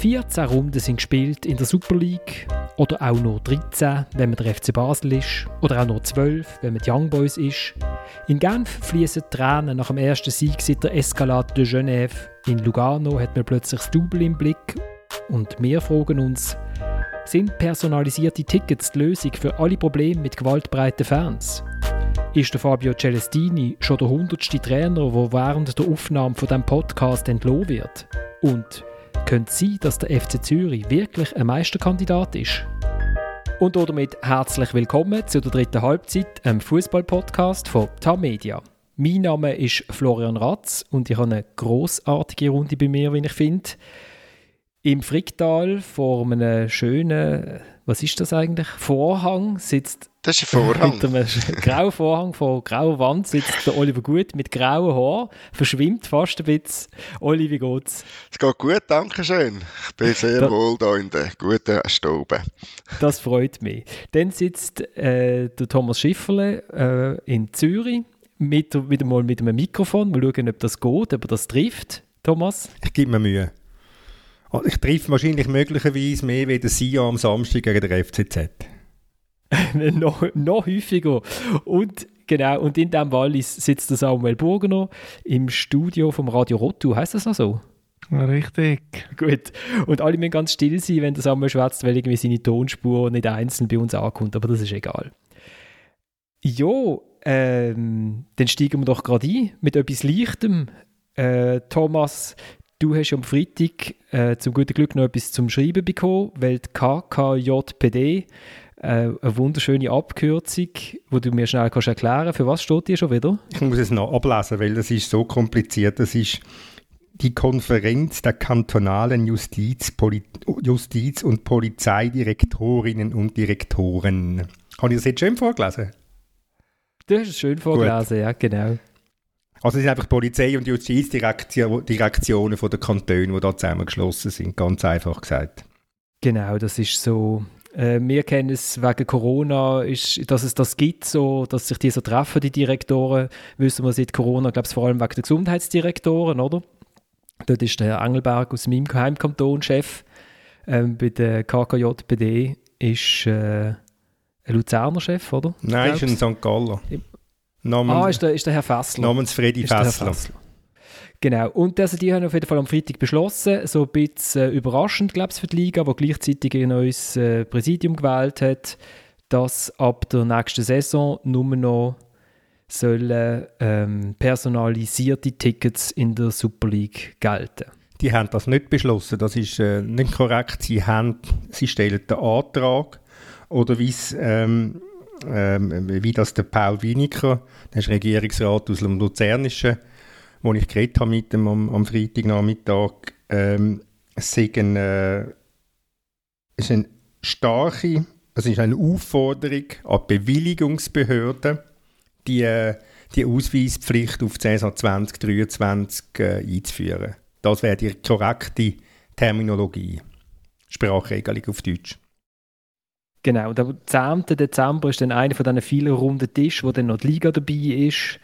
14 Runden sind gespielt in der Super League oder auch nur 13, wenn man der FC Basel ist oder auch nur 12, wenn man die Young Boys ist. In Genf fließen Tränen nach dem ersten Sieg seit der Escalade de Genève. In Lugano hat man plötzlich das Double im Blick und wir fragen uns, sind personalisierte Tickets die Lösung für alle Probleme mit gewaltbreiten Fans? Ist der Fabio Celestini schon der hundertste Trainer, der während der Aufnahme von dem Podcast entlohnt wird? Und könnte sein, dass der FC Zürich wirklich ein Meisterkandidat ist? Und damit herzlich willkommen zu der dritten Halbzeit, einem Fußball-Podcast von Tamedia. Mein Name ist Florian Ratz und ich habe eine großartige Runde bei mir, wie ich finde. Im Fricktal vor einem schönen, was ist das eigentlich? Vorhang sitzt. Das ist ein Vorhang. Mit einem grauen Vorhang vor grauer Wand sitzt der Oliver Gut mit grauen Haaren, verschwimmt fast ein bisschen. Oli, wie geht's? Es geht gut, danke schön. Ich bin sehr da, wohl hier in der guten Stube. Das freut mich. Dann sitzt äh, der Thomas Schifferle äh, in Zürich mit, wieder mal mit einem Mikrofon. Mal schauen, ob das geht, ob das trifft. Thomas? Ich gebe mir Mühe. Oh, ich treffe wahrscheinlich möglicherweise mehr wie der Sia am Samstag gegen der FCZ. noch, noch häufiger. Und genau, und in diesem Wallis sitzt der Samuel Burgener im Studio vom Radio Rottu. Heißt das auch so? Richtig. Gut. Und alle müssen ganz still sein, wenn der Samuel schwätzt, weil irgendwie seine Tonspur nicht einzeln bei uns ankommt. Aber das ist egal. Jo, ähm, dann steigen wir doch gerade ein mit etwas Leichtem. Äh, Thomas, Du hast am Freitag äh, zum guten Glück noch etwas zum Schreiben bekommen, weil die KKJPD, eine wunderschöne Abkürzung, wo du mir schnell kannst erklären für was steht die schon wieder? Ich muss es noch ablesen, weil das ist so kompliziert. Das ist die Konferenz der kantonalen Justiz, Poli Justiz und Polizeidirektorinnen und Direktoren. Habe ich das jetzt schön vorgelesen? Du hast es schön vorgelesen, Gut. ja, genau. Also es sind einfach Polizei- und Justizdirektionen von den Kantonen, die da zusammengeschlossen sind, ganz einfach gesagt. Genau, das ist so. Äh, wir kennen es wegen Corona, ist, dass es das gibt, so, dass sich die so treffen, die Direktoren. Wissen wir seit Corona, glaube ich, vor allem wegen der Gesundheitsdirektoren, oder? Dort ist der Herr Engelberg aus meinem Heimkanton Chef. Ähm, bei der KKJPD ist äh, ein Luzerner Chef, oder? Nein, ist ein St. Galler. Namens, ah, ist der, ist der Herr Fessler. Namens Freddy Fessler. Fessler. Genau. Und also die haben auf jeden Fall am Freitag beschlossen, so ein bisschen äh, überraschend, glaube ich, für die Liga, die gleichzeitig ein neues äh, Präsidium gewählt hat, dass ab der nächsten Saison nur noch sollen ähm, personalisierte Tickets in der Super League gelten. Die haben das nicht beschlossen, das ist äh, nicht korrekt. Sie, haben, sie stellen den Antrag oder wie ähm, ähm, wie das der Paul Winiker, der ist Regierungsrat aus dem Luzernischen, wo ich geredet habe mit ihm am, am Freitagnachmittag, ähm, ein, äh, ist eine starke, es ist eine Aufforderung an die Bewilligungsbehörden, die, äh, die Ausweispflicht auf die Saison 2023 äh, einzuführen. Das wäre die korrekte Terminologie. Sprachregelung auf Deutsch. Genau, der 10. Dezember ist dann einer von diesen vielen runden Tisch, wo dann noch die Liga dabei ist,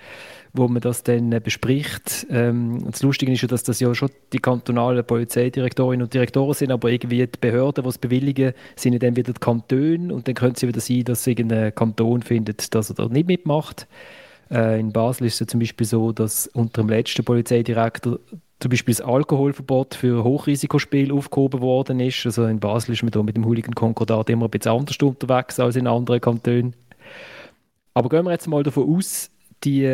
wo man das dann äh, bespricht. Ähm, das Lustige ist ja, dass das ja schon die kantonalen Polizeidirektorinnen und Direktoren sind, aber irgendwie die Behörden, die es bewilligen, sind dann wieder die Kantone und dann könnte es wieder sein, dass irgendein Kanton findet, dass er da nicht mitmacht. Äh, in Basel ist es ja zum Beispiel so, dass unter dem letzten Polizeidirektor zum Beispiel das Alkoholverbot für Hochrisikospiele aufgehoben worden ist. Also in Basel ist man da mit dem Hooligan-Konkordat immer ein bisschen anders unterwegs als in anderen Kantonen. Aber gehen wir jetzt mal davon aus, die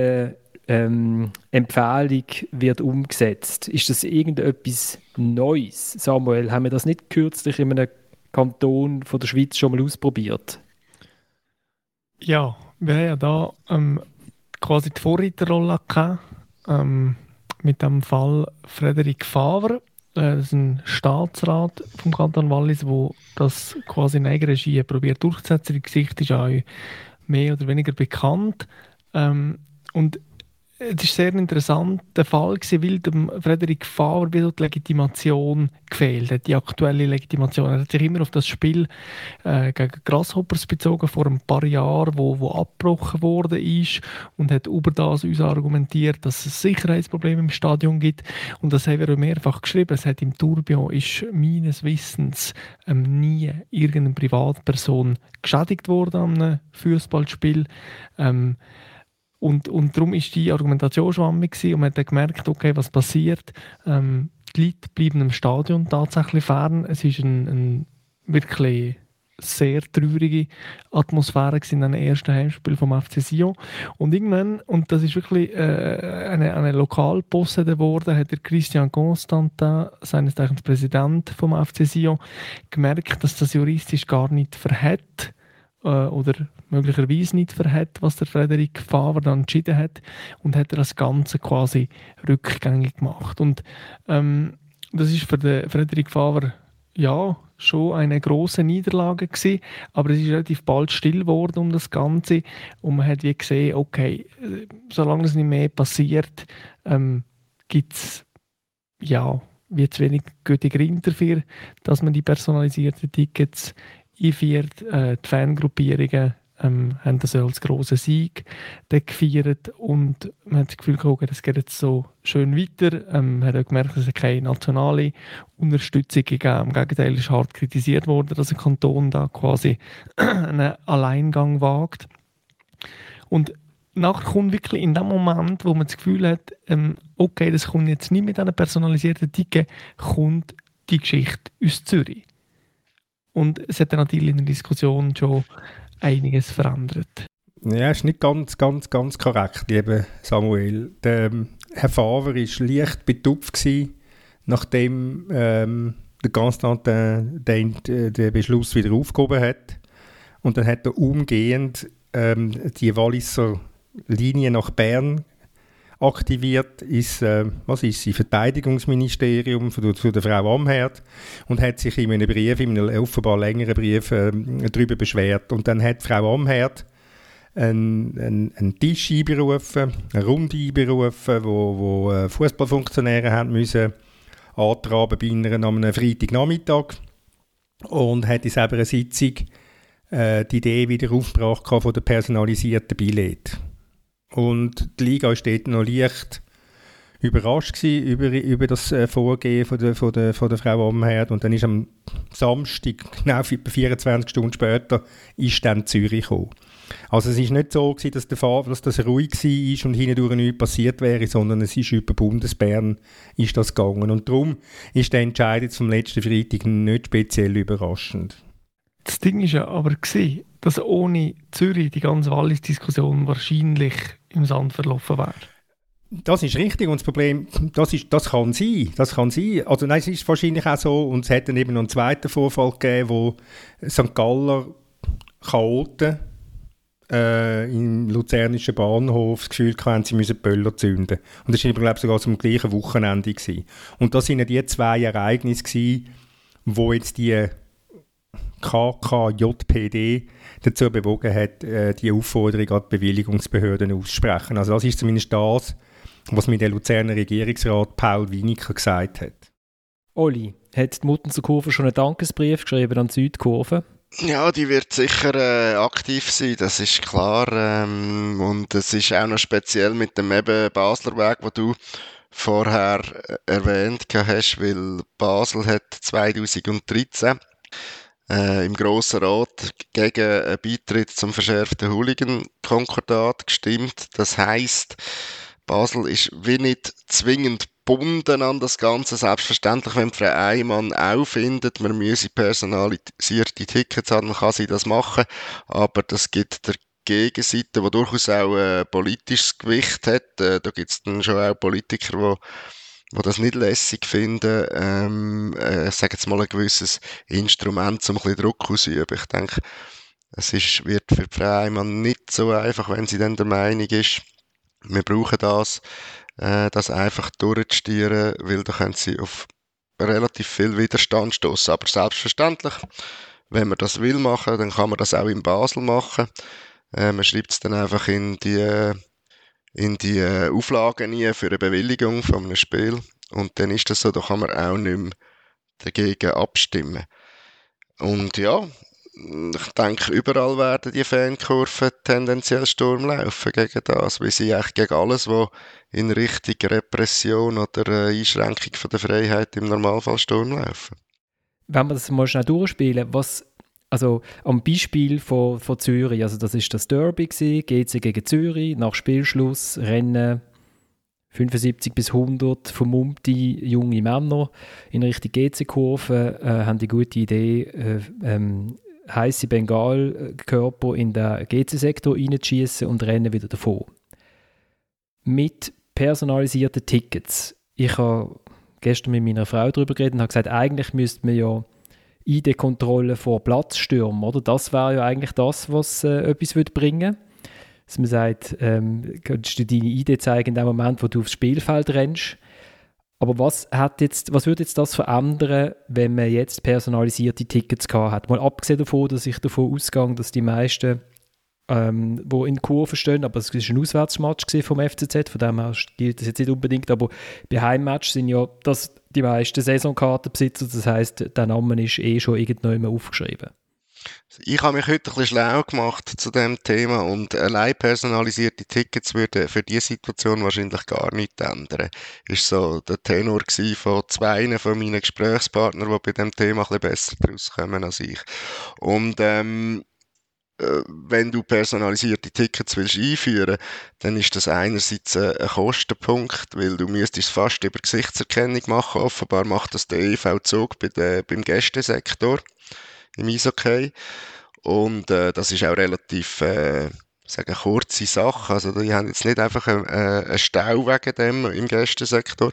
ähm, Empfehlung wird umgesetzt. Ist das irgendetwas Neues? Samuel, haben wir das nicht kürzlich in einem Kanton von der Schweiz schon mal ausprobiert? Ja, wir haben ja da ähm, quasi die Vorreiterrolle. Ähm, mit dem Fall Frederik Favre. Äh, das ist ein Staatsrat vom Kanton Wallis, wo das quasi in Eigenregie probiert durchzusetzen. Die Gesicht ist auch mehr oder weniger bekannt. Ähm, und es ist sehr interessant der Fall weil dem Frederik wieder die Legitimation gefehlt hat, die aktuelle Legitimation. Er hat sich immer auf das Spiel äh, gegen Grasshoppers bezogen vor ein paar Jahren, wo, wo abgebrochen wurde ist und hat über das uns argumentiert, dass es Sicherheitsprobleme im Stadion gibt und das haben wir mehrfach geschrieben. Es hat im Tourbillon ist meines Wissens ähm, nie irgendeine Privatperson geschädigt worden einem Fußballspiel. Ähm, und, und darum ist die Argumentation schwammig und man hat dann gemerkt, okay, was passiert. Ähm, die Leute bleiben im Stadion tatsächlich fern. Es ist ein, ein wirklich sehr traurige Atmosphäre in den ersten Heimspiel vom FC Sion. Und irgendwann, und das ist wirklich äh, eine, eine Lokalposse geworden, hat der Christian Constantin, seines Zeichens Präsident vom FC Sion, gemerkt, dass das juristisch gar nicht verhält äh, oder möglicherweise nicht verhält, was der Frederik Favre dann entschieden hat und hat er das Ganze quasi rückgängig gemacht. Und ähm, das ist für den Frederik Favre ja schon eine große Niederlage gewesen, aber es ist relativ bald still geworden um das Ganze und man hat wie gesehen, okay, solange es nicht mehr passiert, ähm, gibt es ja wie zu wenig gute Gründe dafür, dass man die personalisierten Tickets einführt. Äh, die Fangruppierungen ähm, haben das als grossen Sieg gefeiert und man hat das Gefühl gehabt, das geht jetzt so schön weiter. Ähm, man hat auch gemerkt, dass es keine nationale Unterstützung gegeben Im Gegenteil ist hart kritisiert worden, dass ein Kanton da quasi einen Alleingang wagt. Und nachher kommt wirklich in dem Moment, wo man das Gefühl hat, ähm, okay, das kommt jetzt nicht mit einer personalisierten Ticket, kommt die Geschichte aus Zürich. Und es hat dann natürlich in der Diskussion schon einiges verändert. Ja, ist nicht ganz, ganz, ganz korrekt, lieber Samuel. Der ähm, Herr Favre war leicht betupft, nachdem ähm, der Constantin den, den, den Beschluss wieder aufgehoben hat. Und dann hat er umgehend ähm, die Walliser Linie nach Bern aktiviert, ist, äh, was ist sie, Verteidigungsministerium für, für die Frau Amherd und hat sich in einem Brief, in einem offenbar längeren Brief, äh, darüber beschwert. Und dann hat Frau Amherd einen, einen, einen Tisch einberufen, eine Runde einberufen, wo, wo äh, Fußballfunktionäre haben müssen antraben bei ihnen an einem Freitagnachmittag und hat in selber Sitzung äh, die Idee wieder aufgebracht von der personalisierten Billett. Und die Liga war dort noch leicht überrascht über, über das äh, Vorgehen von der, von der, von der Frau Amherd. Und dann ist am Samstag, genau 24 Stunden später, ist dann Zürich gekommen. Also es ist nicht so gewesen, dass, der Fahr dass das ruhig war und hindurch nichts passiert wäre, sondern es ist über Bundesbern ist das gegangen. Und darum ist der Entscheid zum letzten Freitag nicht speziell überraschend. Das Ding ist ja aber gewesen, dass ohne Zürich die ganze Wallis-Diskussion wahrscheinlich im Sand verlaufen wäre. Das ist richtig und das Problem, das, ist, das kann sein, das kann sein. Also nein, es ist wahrscheinlich auch so und es hat dann eben noch einen zweiten Vorfall gegeben, wo St. Galler Chaoten äh, im luzernischen Bahnhof das Gefühl hatten, sie müssen Böller zünden. Und das war, glaube ich, sogar zum gleichen Wochenende. Gewesen. Und das waren die zwei Ereignisse, gewesen, wo jetzt die KKJPD dazu bewogen hat, äh, die Aufforderung an die Bewilligungsbehörden auszusprechen. Also das ist zumindest das, was mir der Luzerner Regierungsrat Paul Winiker gesagt hat. Oli, hat die Muttenzer Kurve schon einen Dankesbrief geschrieben an die Südkurve? Ja, die wird sicher äh, aktiv sein, das ist klar. Ähm, und es ist auch noch speziell mit dem eben Basler Weg, wo du vorher äh, erwähnt hast, weil Basel hat 2013 äh, im Grossen Rat gegen einen Beitritt zum verschärften Hooligan-Konkordat gestimmt. Das heißt, Basel ist wie nicht zwingend gebunden an das Ganze. Selbstverständlich, wenn Frau Eimann auch findet, man müsse personalisierte Tickets haben, dann kann sie das machen. Aber das gibt der Gegenseite, die durchaus auch ein politisches Gewicht hat. Äh, da gibt es dann schon auch Politiker, die die das nicht lässig finden, ähm, äh, sage jetzt mal ein gewisses Instrument, um ein bisschen Druck auszuüben. Ich denke, es ist, wird für die Frau Eimann nicht so einfach, wenn sie dann der Meinung ist, wir brauchen das, äh, das einfach durchzustieren, weil da können sie auf relativ viel Widerstand stoßen. Aber selbstverständlich, wenn man das will machen, dann kann man das auch in Basel machen. Äh, man schreibt es dann einfach in die in die äh, Auflagen nie für eine Bewilligung von einem Spiel. Und dann ist das so, da kann man auch nicht mehr dagegen abstimmen. Und ja, ich denke, überall werden die Fankurven tendenziell Sturm laufen gegen das, weil sie eigentlich gegen alles, was in Richtung Repression oder äh, Einschränkung von der Freiheit im Normalfall Sturm laufen. Wenn wir das mal schnell durchspielen, was also am Beispiel von, von Zürich, also das ist das Derby gewesen, GC gegen Zürich, nach Spielschluss Rennen 75 bis 100 vermummte junge Männer in Richtung GC-Kurve äh, haben die gute Idee, äh, ähm, heiße Bengalkörper in den GC-Sektor reinzuschießen und rennen wieder davon. Mit personalisierten Tickets. Ich habe gestern mit meiner Frau darüber geredet und habe gesagt, eigentlich müsste man ja ID-Kontrolle vor Platzstürmen, oder? Das wäre ja eigentlich das, was äh, etwas würde bringen Dass man sagt, ähm, kannst du deine ID zeigen in dem Moment, wo du aufs Spielfeld rennst. Aber was, hat jetzt, was würde jetzt das verändern, wenn man jetzt personalisierte Tickets gehabt hat? Mal abgesehen davon, dass ich davon ausgehe, dass die meisten, ähm, wo in Kurven stehen, aber es war ein Auswärtsmatch vom FCZ, von dem her gilt das jetzt nicht unbedingt, aber bei Heimmatch sind ja das die meisten Saisonkartenbesitzer, das heißt, der Name ist eh schon irgendwann aufgeschrieben. Ich habe mich heute ein bisschen schlau gemacht zu dem Thema und allein personalisierte Tickets würden für diese Situation wahrscheinlich gar nichts ändern. Ist so der Tenor von zwei von meinen Gesprächspartnern, die bei dem Thema ein bisschen besser kommen als ich. Und ähm, äh, wenn du personalisierte Tickets willst einführen, dann ist das einerseits ein Kostenpunkt, weil du müsstest fast über Gesichtserkennung machen. Offenbar macht das der EV-Zug bei beim Gästesektor im Eishockey. Und äh, das ist auch relativ, äh, sagen, kurze Sache. Also die haben jetzt nicht einfach einen, äh, einen Stau wegen dem im Gästesektor.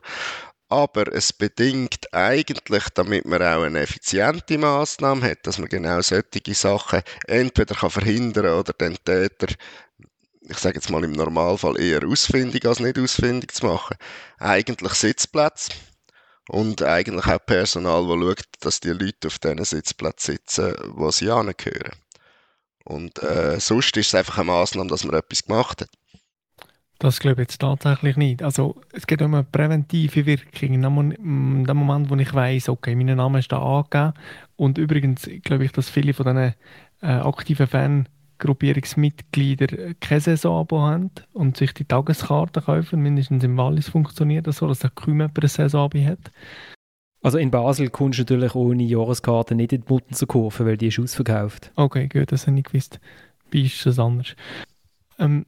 Aber es bedingt eigentlich, damit man auch eine effiziente Maßnahme hat, dass man genau solche Sachen entweder kann verhindern oder den Täter ich sage jetzt mal im Normalfall eher ausfindig als nicht ausfindig zu machen. Eigentlich Sitzplätze und eigentlich auch Personal, das schaut, dass die Leute auf diesen Sitzplätzen sitzen, wo sie angehören. Und äh, sonst ist es einfach eine Maßnahme, dass man etwas gemacht hat. Das glaube ich jetzt tatsächlich nicht. Also es geht um eine präventive Wirkung. In dem Moment, wo ich weiß, okay, mein Name ist da angegeben und übrigens glaube ich, dass viele von diesen äh, aktiven Fans Gruppierungsmitglieder keine Saisonabo haben und sich die Tageskarte kaufen. Mindestens im Wallis funktioniert das so, dass auch kaum jemand eine Saisonabo hat. Also in Basel kommst du natürlich ohne Jahreskarte nicht in die Mutten kaufen, weil die ist ausverkauft. Okay, gut, das habe ich gewusst. Wie ist das anders? Ähm,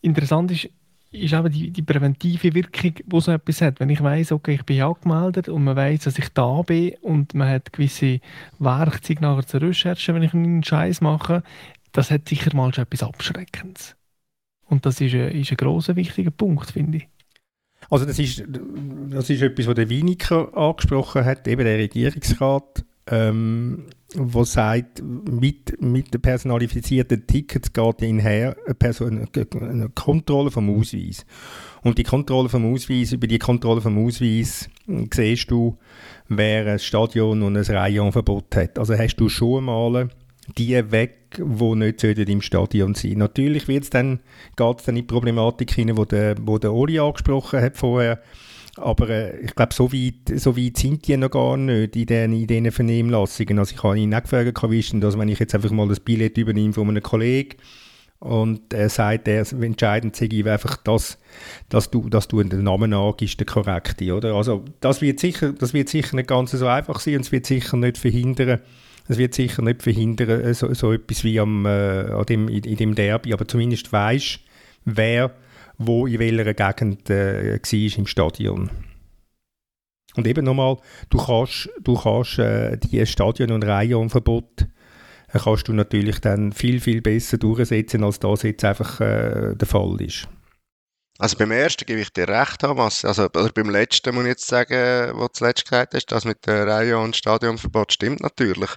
interessant ist, ist eben die, die präventive Wirkung, die so etwas hat. Wenn ich weiß, okay, ich bin angemeldet und man weiß, dass ich da bin und man hat gewisse Werkzeuge nachher zur Recherche, wenn ich einen Scheiß mache, das hat sicher mal schon etwas Abschreckendes. Und das ist ein, ist ein grosser, wichtiger Punkt, finde ich. Also das ist, das ist etwas, was der Winiker angesprochen hat, eben der Regierungsrat, ähm, wo sagt, mit, mit den personalifizierten Tickets geht einher eine, eine Kontrolle vom Ausweis. Und die Kontrolle vom Ausweis, über die Kontrolle vom Ausweis siehst du, wer ein Stadion und ein Reihenverbot hat. Also hast du schon mal die weg, die nicht im Stadion sein Natürlich geht es dann in die Problematik hinein, die der, der Oli angesprochen hat vorher. Aber äh, ich glaube, so weit, so weit sind die noch gar nicht in diesen, in diesen Vernehmlassungen. Also ich habe ihn auch gefragt, wie ist denn das, wenn ich jetzt einfach mal das Billett übernehme von einem Kollegen und er sagt, er entscheidend sei einfach das, dass du, dass du den Namen angibst, der korrekte, oder? Also das wird sicher, das wird sicher nicht ganz so einfach sein und es wird sicher nicht verhindern, es wird sicher nicht verhindern, äh, so, so etwas wie am, äh, an dem, in, in dem Derby, aber zumindest weisst, wer wo in welcher Gegend äh, war im Stadion. Und eben nochmal, du kannst, du kannst äh, die Stadion- und Reihenverbot äh, kannst du natürlich dann viel, viel besser durchsetzen, als das jetzt einfach äh, der Fall ist. Also beim ersten gebe ich dir recht, Thomas. Also beim letzten muss ich jetzt sagen, was du zuletzt gesagt hast, das mit der Reihe und Stadionverbot stimmt natürlich.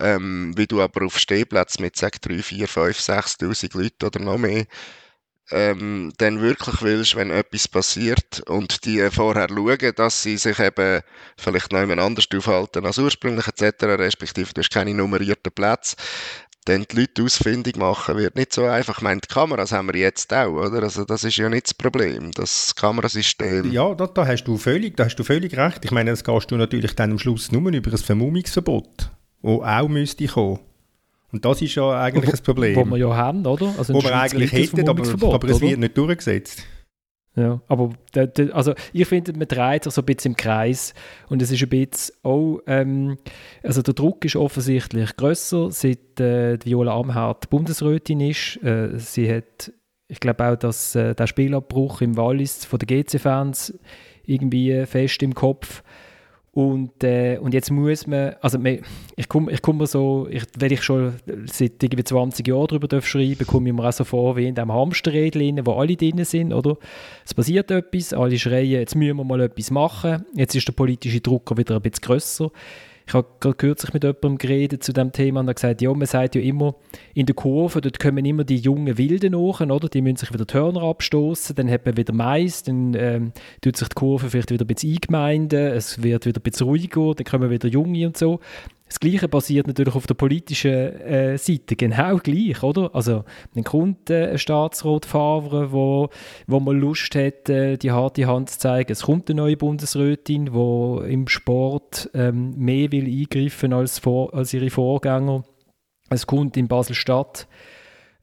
Ähm, wie du aber auf Stehplätzen mit sag 3, 4, 5, 6'000 Leuten oder noch mehr ähm, dann wirklich willst, wenn etwas passiert und die vorher schauen, dass sie sich eben vielleicht noch jemand anders aufhalten als ursprünglich etc., respektive du hast keine nummerierten Plätze, dann die Leute ausfindig machen, wird nicht so einfach. Ich meine, die Kameras haben wir jetzt auch, oder? Also das ist ja nicht das Problem, das Kamerasystem. Ja, da, da, hast du völlig, da hast du völlig recht. Ich meine, das gehst du natürlich dann am Schluss nur über ein Vermummungsverbot, das auch müsste kommen. Und das ist ja eigentlich wo, das Problem. Wo wir ja haben, oder? Also wo wir eigentlich hätten, aber, aber es wird nicht durchgesetzt. Ja, aber also ich finde, man dreht sich so ein bisschen im Kreis und es ist ein bisschen auch, ähm, also der Druck ist offensichtlich grösser, seit äh, Viola Amherd Bundesrätin ist. Äh, sie hat, ich glaube auch, dass äh, der Spielabbruch im Wallis von den GC-Fans irgendwie fest im Kopf. Und, äh, und jetzt muss man, also ich komme ich komm so, ich, wenn ich schon seit irgendwie 20 Jahren darüber schreiben komme ich mir auch so vor wie in diesem Hamsterrädchen, wo alle drin sind, oder? Es passiert etwas, alle schreien, jetzt müssen wir mal etwas machen, jetzt ist der politische Druck wieder ein bisschen grösser. Ich habe gerade kürzlich mit jemandem geredet zu dem Thema und er gesagt, ja, man sagt ja immer, in der Kurve, dort kommen immer die jungen Wilden nach, oder? Die müssen sich wieder die Hörner abstoßen, dann hat man wieder Mais, dann ähm, tut sich die Kurve vielleicht wieder ein bisschen eingemeinden, es wird wieder ein bisschen ruhiger, dann kommen wieder Junge und so. Das Gleiche passiert natürlich auf der politischen äh, Seite genau gleich, oder? Also dann kommt äh, ein Staatsrat Favre, wo, wo man Lust hat, äh, die harte Hand zu zeigen. Es kommt eine neue Bundesrätin, die im Sport ähm, mehr will eingreifen als, als ihre Vorgänger. Es kommt in Basel-Stadt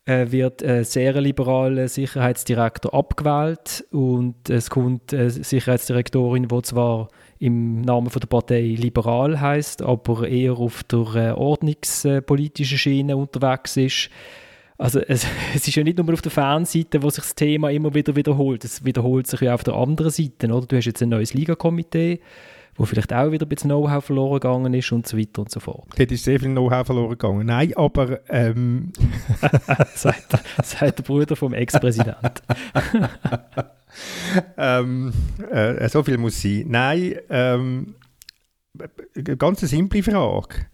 äh, wird ein sehr liberaler Sicherheitsdirektor abgewählt und es kommt eine Sicherheitsdirektorin, die zwar im Namen von der Partei liberal heißt, aber eher auf der äh, ordnungspolitischen Schiene unterwegs ist. Also es, es, ist ja nicht nur auf der Fanseite, wo sich das Thema immer wieder wiederholt. Es wiederholt sich ja auf der anderen Seite. Oder? Du hast jetzt ein neues Ligakomitee, wo vielleicht auch wieder ein bisschen Know-how verloren gegangen ist und so weiter und so fort. Dort ist sehr viel Know-how verloren gegangen. Nein, aber... Ähm... sagt, sagt der Bruder vom Ex-Präsidenten. ähm, äh, so viel muss sein. Nein, ähm, ganz eine simple Frage.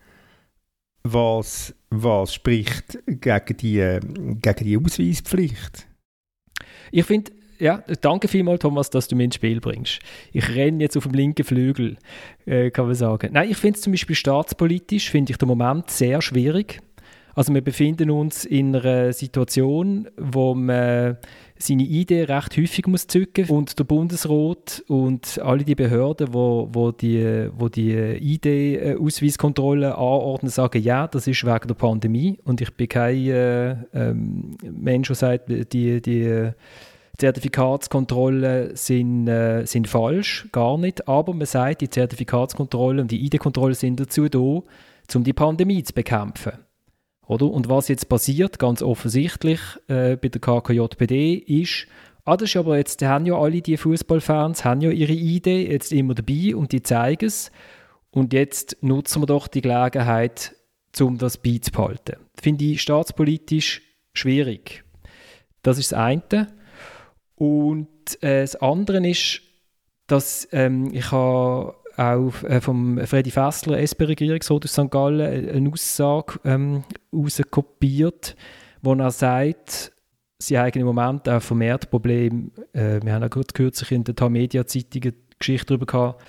Was, was spricht gegen die, gegen die Ausweispflicht? Ich finde, ja, danke vielmals, Thomas, dass du mich ins Spiel bringst. Ich renne jetzt auf dem linken Flügel, äh, kann man sagen. Nein, ich finde es zum Beispiel staatspolitisch, finde ich den Moment sehr schwierig. Also wir befinden uns in einer Situation, wo man seine Idee recht häufig muss zücken und der Bundesrat und alle die Behörden, wo, wo die, wo die ID-Ausweiskontrolle anordnen, sagen, ja, das ist wegen der Pandemie und ich bin kein äh, ähm, Mensch, der sagt, die, die Zertifikatskontrollen sind, äh, sind falsch, gar nicht, aber man sagt, die Zertifikatskontrollen und die ID-Kontrollen sind dazu da, um die Pandemie zu bekämpfen. Oder? Und was jetzt passiert, ganz offensichtlich äh, bei der KKJPD, ist, ah, das ist aber jetzt, die haben ja alle die Fußballfans, haben ja ihre Idee jetzt immer dabei und die zeigen es. Und jetzt nutzen wir doch die Gelegenheit, um das beizubehalten. Finde ich staatspolitisch schwierig. Das ist das eine. Und äh, das andere ist, dass ähm, ich habe auch äh, vom Freddy Fessler, SP-Regierungsrat aus St. Gallen, äh, eine Aussage ähm, rauskopiert, wo er sagt, sie haben im Moment auch vermehrt Probleme, äh, wir haben auch kürzlich in der Tamedia-Zeitung Geschichte darüber gehabt,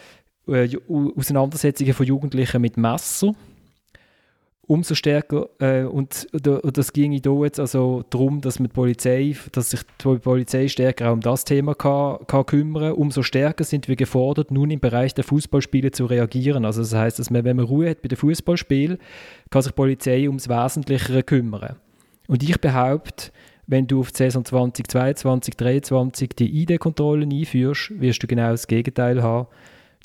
äh, Auseinandersetzungen von Jugendlichen mit Messer umso stärker äh, und, und das ging da jetzt also darum, dass die Polizei, dass sich die Polizei stärker auch um das Thema kann, kann kümmern. Umso stärker sind wir gefordert, nun im Bereich der Fußballspiele zu reagieren. Also das heißt, dass man, wenn man Ruhe hat bei den Fußballspielen, kann sich die Polizei ums Wesentlichere kümmern. Und ich behaupte, wenn du auf die Saison 2022, 2023 die ID-Kontrollen einführst, wirst du genau das Gegenteil haben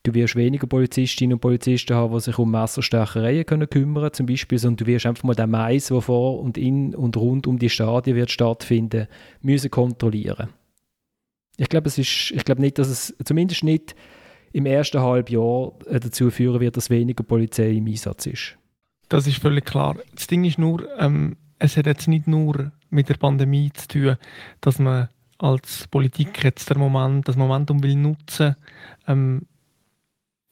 Du wirst weniger Polizistinnen und Polizisten haben, die sich um Messerstechereien können kümmern zum Beispiel, sondern du wirst einfach mal den Mais, der vor und in und rund um die Stadien wird stattfinden, müssen kontrollieren. Ich glaube, es ist, ich glaube nicht, dass es zumindest nicht im ersten Halbjahr äh, dazu führen wird, dass weniger Polizei im Einsatz ist. Das ist völlig klar. Das Ding ist nur, ähm, es hat jetzt nicht nur mit der Pandemie zu tun, dass man als Politik jetzt der Moment, das Momentum will nutzen, ähm,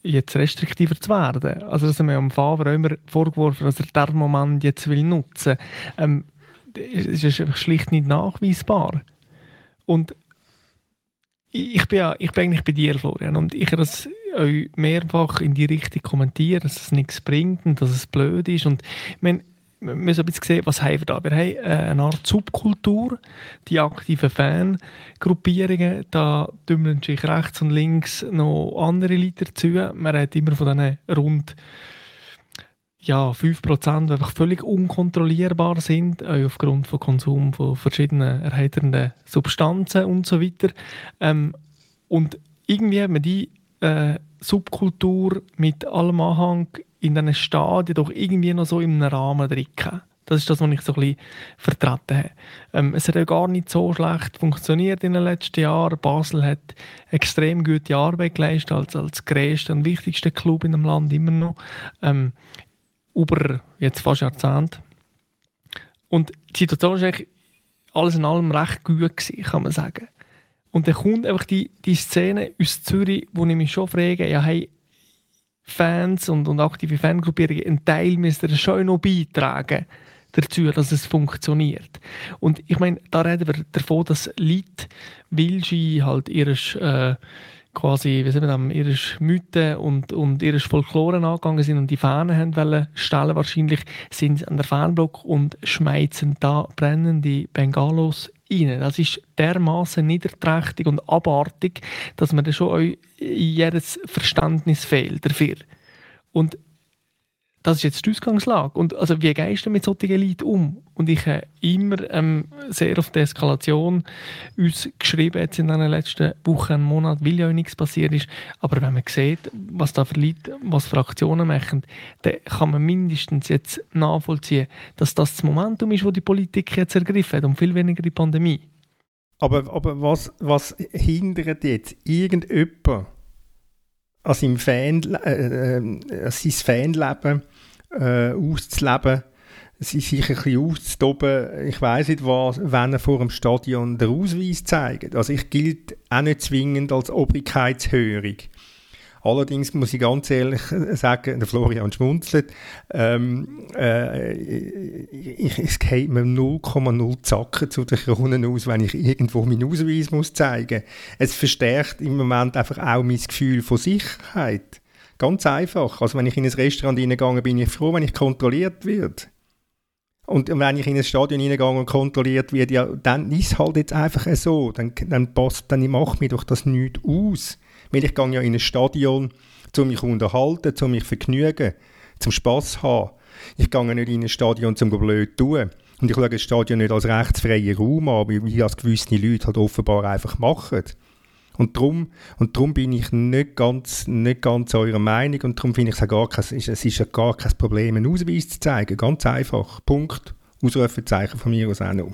jetzt restriktiver zu werden. Also das haben wir am Favre immer vorgeworfen, dass er diesen Moment jetzt will nutzen will. Ähm, es ist schlicht nicht nachweisbar. Und ich bin, ja, ich bin eigentlich bei dir, Florian, und ich habe das euch mehrfach in die Richtung kommentiert, dass es nichts bringt und dass es blöd ist. Und ich meine, wir müssen ein bisschen sehen, was haben wir da. Wir haben äh, eine Art Subkultur, die aktiven Fangruppierungen, da tümmeln sich rechts und links noch andere Leute dazu. Man hat immer von diesen rund ja, 5% einfach völlig unkontrollierbar sind, aufgrund von Konsum von verschiedenen erheiternden Substanzen und so weiter. Ähm, und irgendwie hat man die äh, Subkultur mit allem Anhang in diesen Stadien doch irgendwie noch so im Rahmen drin Das ist das, was ich so ein bisschen vertreten habe. Ähm, es hat auch gar nicht so schlecht funktioniert in den letzten Jahren. Basel hat extrem gute Arbeit geleistet als, als größter und wichtigster Club in dem Land immer noch. Ähm, über jetzt fast Jahrzehnt. Und die Situation war eigentlich alles in allem recht gut, gewesen, kann man sagen. Und dann kommt einfach die, die Szene aus Zürich, wo ich mich schon frage, ja, hey, Fans und, und aktive Fangruppierungen, ein Teil müsst ihr schon noch beitragen dazu, dass es funktioniert. Und ich meine, da reden wir davon, dass Leute, weil sie halt ihre äh, quasi, wie sagen wir ihre Mythen und, und ihre Folklore angegangen sind und die Fahnen haben wollen stellen wahrscheinlich, sind sie an der Fanblock und schmeißen da brennende Bengalos rein. Das ist dermaßen niederträchtig und abartig, dass man da schon jedes Verständnis fehlt dafür. Und das ist jetzt die Ausgangslage. Und also wie gehst du mit solchen Leuten um? Und ich habe immer ähm, sehr auf die Eskalation uns geschrieben jetzt in den letzten Wochen, Monaten, weil ja nichts passiert ist. Aber wenn man sieht, was da für Leute, was Fraktionen machen, dann kann man mindestens jetzt nachvollziehen, dass das das Momentum ist, wo die Politik jetzt ergriffen hat und viel weniger die Pandemie. Aber, aber was, was hindert jetzt irgendjemand an seinem Fan, äh, äh, Fanleben äh, auszuleben, sich ein bisschen auszutoben. Ich weiß nicht was, wenn er vor dem Stadion den Ausweis zeigt. Also ich gilt auch nicht zwingend als obrigkeitshörig. Allerdings muss ich ganz ehrlich sagen, der Florian schmunzelt, ähm, äh, ich, es geht mir 0,0 Zacken zu den Kronen aus, wenn ich irgendwo meinen Ausweis muss zeigen muss. Es verstärkt im Moment einfach auch mein Gefühl von Sicherheit. Ganz einfach. Also wenn ich in ein Restaurant reingegangen bin ich froh, wenn ich kontrolliert werde. Und wenn ich in ein Stadion reingehe und kontrolliert werde, ja, dann ist es halt jetzt einfach so. Dann, dann, passt, dann macht mir doch das nichts aus. Weil ich gehe ja in ein Stadion, um mich unterhalten, um mich vergnügen, zum Spass haben. Ich gehe nicht in ein Stadion, um blöd zu tun. Und ich schaue das Stadion nicht als rechtsfreien Raum an, wie das gewisse Leute halt offenbar einfach machen. Und darum, und darum bin ich nicht ganz, nicht ganz eurer Meinung und darum finde ich es gar kein, es ist gar kein Problem, einen Ausweis zu zeigen. Ganz einfach. Punkt. Ausrufezeichen von mir aus auch noch.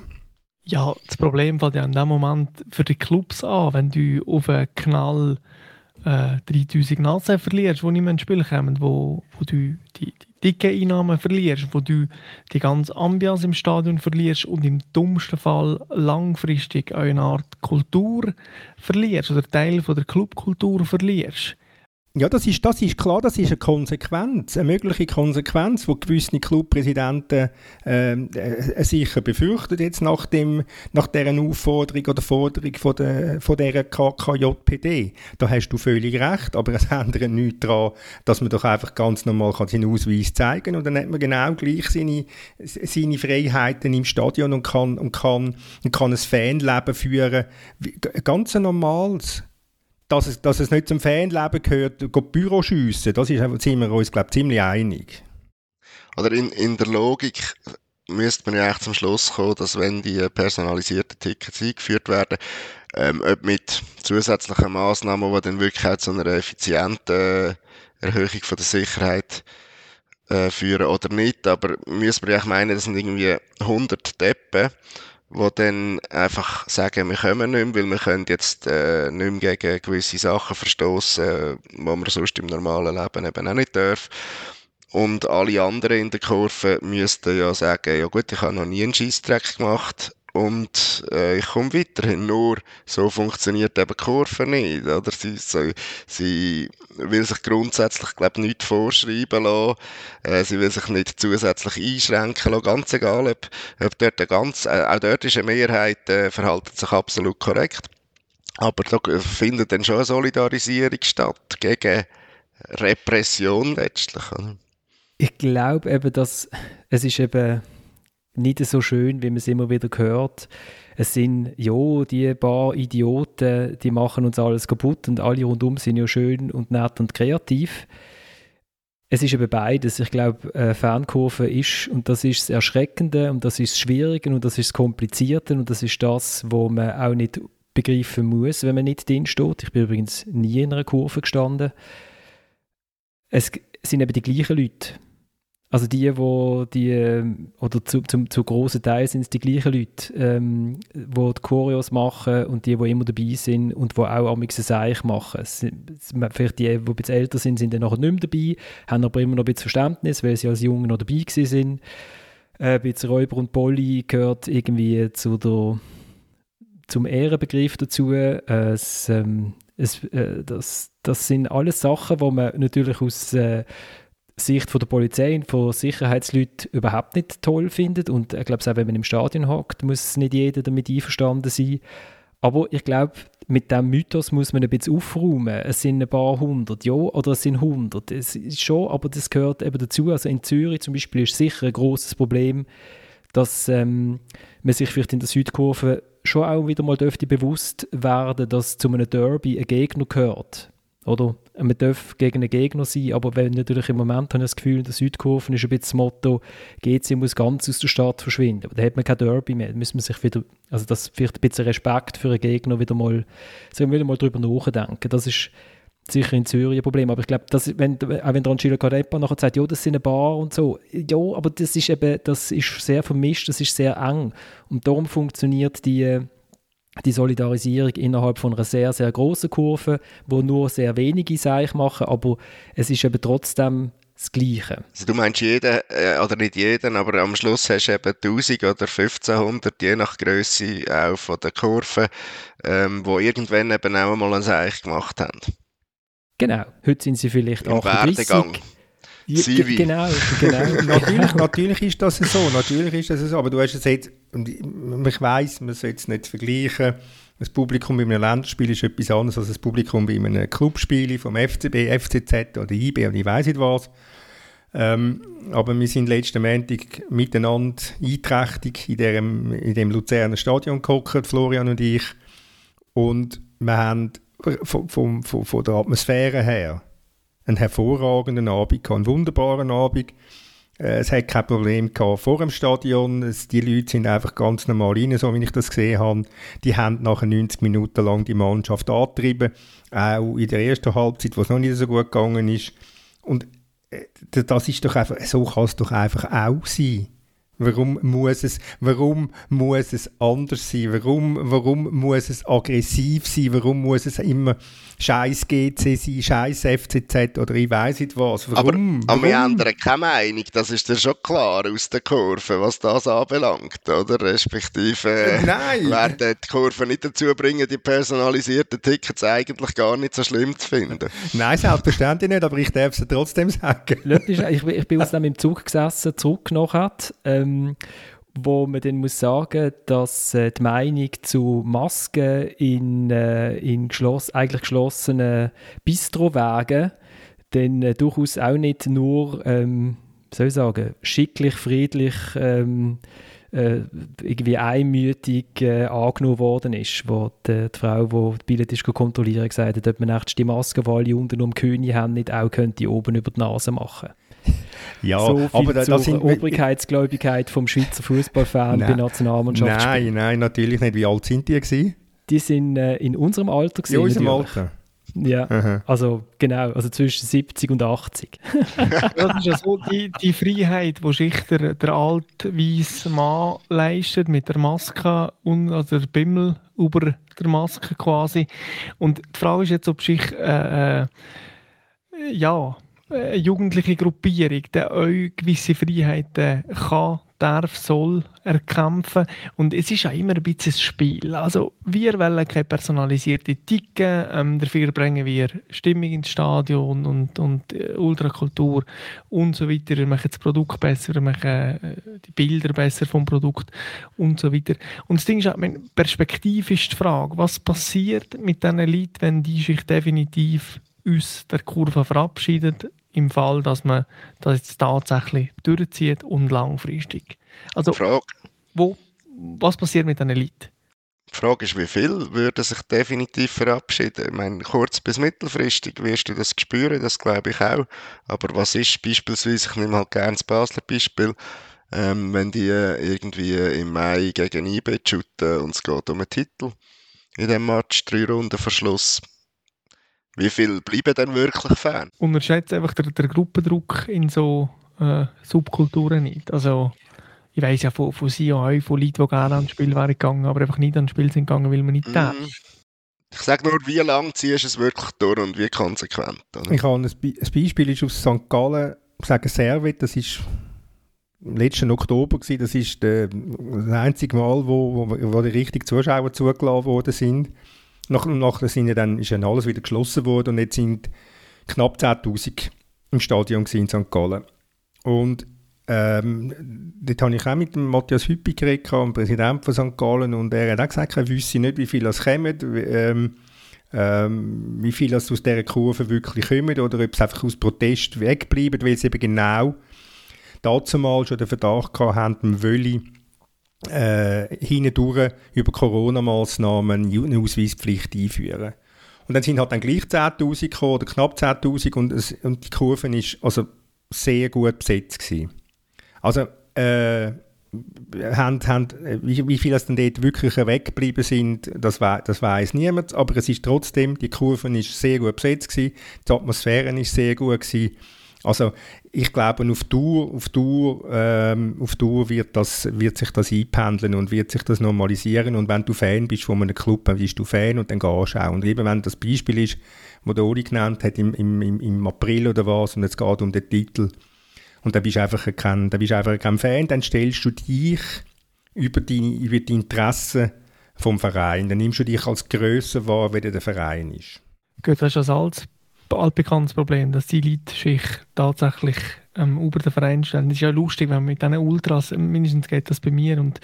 Ja, das Problem fällt ja in dem Moment für die Clubs an, wenn du auf einen Knall äh, 3000 Nasen verlierst, die nicht mehr ins Spiel kommen, wo, wo du die, die dicke Einnahmen verlierst, wo du die ganze Ambiance im Stadion verlierst und im dümmsten Fall langfristig eine Art Kultur verlierst oder Teil von der Clubkultur verlierst. Ja, das ist, das ist klar, das ist eine Konsequenz, eine mögliche Konsequenz, die gewisse Clubpräsidenten ähm, äh, sicher befürchten jetzt nach, dem, nach dieser Aufforderung oder Forderung von der, von der KKJPD. Da hast du völlig recht, aber es ändert nichts daran, dass man doch einfach ganz normal kann seinen Ausweis zeigen kann und dann hat man genau gleich seine, seine Freiheiten im Stadion und kann, und kann, und kann ein Fanleben führen. Ganz normales dass es, dass es nicht zum Fanleben gehört, Büro schiessen, das ist, sind wir uns, glaube ziemlich einig. Oder in, in der Logik müsste man ja echt zum Schluss kommen, dass wenn die personalisierten Tickets eingeführt werden, ähm, ob mit zusätzlichen Massnahmen, die dann wirklich auch zu einer effizienten Erhöhung von der Sicherheit äh, führen oder nicht, aber müsste man ja meinen, das sind irgendwie 100 Deppen, die dann einfach sagen, wir kommen nicht mehr, weil wir können jetzt äh, nicht mehr gegen gewisse Sachen verstoßen, die man sonst im normalen Leben eben auch nicht darf. Und alle anderen in der Kurve müssten ja sagen, ja gut, ich habe noch nie einen Scheissdreck gemacht, und äh, ich komme weiterhin. Nur so funktioniert eben die Kurve nicht. Oder? Sie, so, sie will sich grundsätzlich glaub, nichts vorschreiben lassen. Äh, sie will sich nicht zusätzlich einschränken lassen. Ganz egal, ob, ob dort eine ganz, äh, auch dort ist eine Mehrheit, äh, verhalten sich absolut korrekt. Aber da findet dann schon eine Solidarisierung statt gegen Repression letztlich. Oder? ich glaube eben, dass es ist eben nicht so schön, wie man es immer wieder hört. Es sind, ja, die paar Idioten, die machen uns alles kaputt und alle rundum sind ja schön und nett und kreativ. Es ist eben beides. Ich glaube, Fernkurve ist, und das ist das Erschreckende und das ist das Schwierige und das ist das Komplizierte und das ist das, wo man auch nicht begreifen muss, wenn man nicht drin steht. Ich bin übrigens nie in einer Kurve gestanden. Es sind eben die gleichen Leute. Also die, wo die, ähm, oder zu, zum, zu grossen Teil sind es die gleichen Leute, ähm, die die Choreos machen und die, die immer dabei sind und die auch am Seich machen. Es, vielleicht die, die ein bisschen älter sind, sind dann nachher nicht mehr dabei, haben aber immer noch ein bisschen Verständnis, weil sie als Junge noch dabei sind. Äh, bisschen Räuber und Polly gehört irgendwie zu der, zum Ehrenbegriff dazu. Äh, es, ähm, es, äh, das, das sind alles Sachen, die man natürlich aus äh, Sicht von der Polizei und von Sicherheitsleuten überhaupt nicht toll findet. Und ich glaube, auch wenn man im Stadion hockt, muss nicht jeder damit einverstanden sein. Aber ich glaube, mit diesem Mythos muss man ein bisschen aufräumen. Es sind ein paar hundert, ja, oder es sind hundert. Es ist schon, aber das gehört eben dazu. Also in Zürich zum Beispiel ist sicher ein großes Problem, dass ähm, man sich vielleicht in der Südkurve schon auch wieder mal dürfte bewusst werden, dass zu einem Derby ein Gegner gehört. Oder man darf gegen einen Gegner sein, aber wenn natürlich im Moment habe ich das Gefühl, in der Südkurve ist ein bisschen das Motto, GC muss ganz aus der Stadt verschwinden. Aber da hat man kein Derby mehr. Da muss man sich wieder, also das vielleicht ein bisschen Respekt für einen Gegner wieder mal, wieder mal drüber nachdenken. Das ist sicher in Zürich ein Problem. Aber ich glaube, dass, wenn, auch wenn Angelo Carepa nachher sagt, ja, das sind ein Bar und so, ja, aber das ist eben, das ist sehr vermischt, das ist sehr eng. Und darum funktioniert die die Solidarisierung innerhalb von einer sehr, sehr großen Kurve, wo nur sehr wenige Seich machen, aber es ist eben trotzdem das Gleiche. Also du meinst jeden, äh, oder nicht jeden, aber am Schluss hast du eben 1000 oder 1500, je nach Größe auch von der Kurve, ähm, wo irgendwann eben auch mal ein Seich gemacht haben. Genau, heute sind sie vielleicht Im 38. Werdegang. Zivi. Genau, genau. natürlich, natürlich ist das so, natürlich ist das so, aber du hast es jetzt, und ich ich weiss, man soll es nicht vergleichen, das Publikum bei einem Länderspiel ist etwas anderes als das Publikum bei einem Clubspiel vom FCB, FCZ oder IB und ich weiß nicht was. Ähm, aber wir sind letzten Montag miteinander einträchtig in dem, in dem Luzerner Stadion gehockt, Florian und ich. Und wir haben von, von, von, von der Atmosphäre her einen hervorragenden Abend, einen wunderbaren Abend. Äh, es hat kein Problem gehabt vor dem Stadion. Die Leute sind einfach ganz normal rein, so wie ich das gesehen habe. Die haben nachher 90 Minuten lang die Mannschaft angetrieben. Auch in der ersten Halbzeit, wo es noch nicht so gut gegangen ist. Und äh, das ist doch einfach, so kann es doch einfach auch sein. Warum muss es, warum muss es anders sein? Warum, warum muss es aggressiv sein? Warum muss es immer scheiß GC sein, scheiß FCZ oder ich weiß nicht was? Warum? Aber, aber wir ändern keine Meinung, das ist ja schon klar aus der Kurve, was das anbelangt, oder? Respektive äh, Nein. werden die Kurve nicht dazu bringen, die personalisierten Tickets eigentlich gar nicht so schlimm zu finden. Nein, selbstverständlich nicht, aber ich darf es trotzdem sagen. ich, ich bin aus dem im Zug gesessen, zurück noch hat. Ähm, wo man dann muss sagen, dass äh, die Meinung zu Masken in, äh, in geschloss, eigentlich geschlossenen Bistrowagen dann äh, durchaus auch nicht nur, ähm, soll ich sagen, schicklich, friedlich, ähm, äh, irgendwie einmütig äh, angenommen worden ist, wo die, die Frau, die die Billett ist kontrollieren, gesagt hat, ob man echt die Masken, die alle unten um die König haben, nicht auch könnte oben über die Nase machen ja, so viel aber da, zur das sind Obrigkeitsgläubigkeit vom Schweizer Fußballfan bei Nationalmannschaft. Nein, nein, natürlich nicht. Wie alt sind die gewesen? Die sind äh, in unserem Alter gewesen. In unserem natürlich. Alter. Ja, Aha. also genau, also zwischen 70 und 80. Das ist ja so die, die Freiheit, die sich der, der alte weiße Mann leistet mit der Maske und also der Bimmel über der Maske quasi. Und die Frage ist jetzt, ob sich äh, äh, ja, eine jugendliche Gruppierung der euch gewisse Freiheiten kann, darf, soll erkämpfen. Und es ist auch immer ein bisschen ein Spiel. Also wir wollen keine personalisierte Ticken, ähm, dafür bringen wir Stimmung ins Stadion und, und äh, Ultrakultur und so weiter. Wir machen das Produkt besser, wir machen äh, die Bilder besser vom Produkt und so weiter. Und das Ding ist auch, meine, perspektivisch die Frage, was passiert mit diesen Leuten, wenn die sich definitiv aus der Kurve verabschieden, im Fall, dass man das jetzt tatsächlich durchzieht und langfristig. Also, Frage, wo, was passiert mit diesen Leuten? die Frage ist, wie viel würden sich definitiv verabschieden? Ich meine, kurz- bis mittelfristig wirst du das spüren, das glaube ich auch. Aber was ist beispielsweise, ich nehme halt gerne das Basler Beispiel, ähm, wenn die äh, irgendwie im Mai gegen IB shooten und es geht um einen Titel in dem Match, drei Runden Verschluss. Wie viel bleiben denn wirklich Fan? Unterschätzt einfach der, der Gruppendruck in so äh, Subkulturen nicht. Also, ich weiß ja von, von sie und euch, von Leuten, die gerne ans Spiel wären gegangen, aber einfach nicht ans Spiel sind gegangen, weil man nicht da Mm. Ich sage nur, wie lang ziehst du es wirklich durch und wie konsequent? Oder? Ich habe ein, Be ein Beispiel ist aus St. Gallen, ich sage Servet, das ist im letzten Oktober gewesen, das ist der, das einzige Mal, wo, wo, wo die richtigen Zuschauer zugelassen worden sind. Nach, nachher sind ja dann, ist dann alles wieder geschlossen worden und jetzt sind knapp 10'000 im Stadion in St. Gallen. Und ähm, dort habe ich auch mit dem Matthias Hüppi geredet, dem Präsident von St. Gallen, und er hat auch gesagt, er wüsste nicht, wie viele es kommen, ähm, ähm, wie viele aus dieser Kurve wirklich kommen oder ob es einfach aus Protest wegbleiben, weil sie eben genau dazu mal schon den Verdacht gehabt haben, man wolle äh, hindurch über Corona-Massnahmen eine Ausweispflicht einführen. Und dann sind halt dann gleich 10'000 gekommen oder knapp 10'000 und, und die Kurve ist also sehr gut besetzt gewesen. Also, äh, haben, haben, wie, wie viele es dann dort wirklich weggeblieben sind, das, we das weiß niemand, aber es ist trotzdem, die Kurve ist sehr gut besetzt gewesen, die Atmosphäre ist sehr gut gewesen. Also ich glaube, auf Dauer, auf Dauer, ähm, auf Dauer wird, das, wird sich das einpendeln und wird sich das normalisieren und wenn du Fan bist von einem Club, dann bist du Fan und dann gehst du auch. Und eben wenn das Beispiel ist, das der Uli genannt hat, im, im, im April oder was, und es geht um den Titel, und dann bist du einfach kein, dann bist einfach kein Fan, dann stellst du dich über die, über die Interessen vom Verein. Dann nimmst du dich als grösser wahr, wie der Verein ist. Gut, das ist ein alt, altbekanntes Problem, dass die Leute sich tatsächlich ähm, über den Verein stellen. Das ist ja lustig, wenn man mit diesen Ultras, mindestens geht das bei mir und,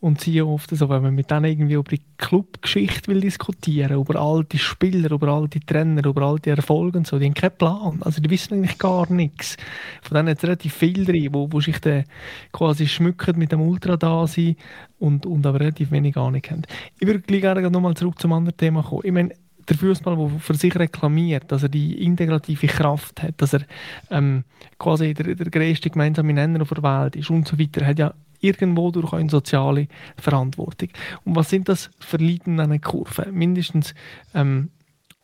und sie oft so, wenn man mit denen irgendwie über die Clubgeschichte will diskutieren, über alte Spieler, über alte Trainer, über alte Erfolge und so, die haben keinen Plan. Also die wissen eigentlich gar nichts. Von denen hat es relativ viele drin, wo, wo sich dann quasi schmücken mit dem Ultra da sein und, und aber relativ wenig Ahnung haben. Ich würde gleich gerne nochmal zurück zum anderen Thema kommen. Ich meine, der Fußball, der für sich reklamiert, dass er die integrative Kraft hat, dass er ähm, quasi der, der größte gemeinsame Nenner auf der Welt ist und so weiter, hat ja irgendwo durch eine soziale Verantwortung. Und was sind das für Leute in einer Kurve? Mindestens ähm,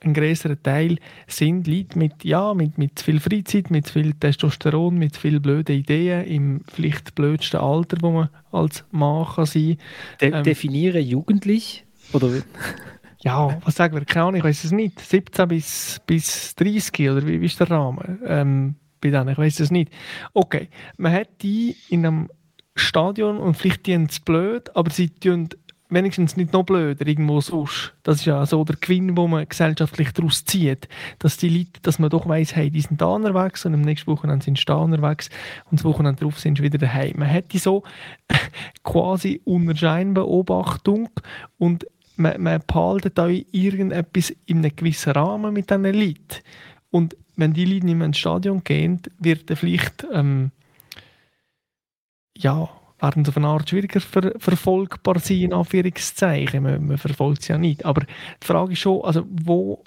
ein größerer Teil sind Leute mit, ja, mit, mit zu viel Freizeit, mit zu viel Testosteron, mit zu viel blöden Ideen, im vielleicht blödsten Alter, wo man als Mann kann sein De Ähm. definiere jugendlich? Oder Ja, was sagen wir? Keine Ahnung, ich weiß es nicht. 17 bis, bis 30 oder wie, wie ist der Rahmen ähm, bei denen? Ich weiß es nicht. Okay, man hat die in einem Stadion und vielleicht die es blöd, aber sie tun wenigstens nicht noch blöder irgendwo sonst. Das ist ja so der Gewinn, wo man gesellschaftlich daraus zieht, dass die Leute, dass man doch weiss, hey, die sind da unterwegs und am nächsten Wochenende sind sie da unterwegs und das Wochenende darauf sind sie wieder daheim. Man hat die so quasi unter Scheinbeobachtung und man, man behaltet da irgendetwas in einem gewissen Rahmen mit diesen Leuten. Und wenn die Leute nicht mehr ins Stadion gehen, wird vielleicht ähm, ja, werden sie auf eine Art schwieriger ver verfolgbar sein, in Anführungszeichen. Man, man verfolgt sie ja nicht. Aber die Frage ist schon, also wo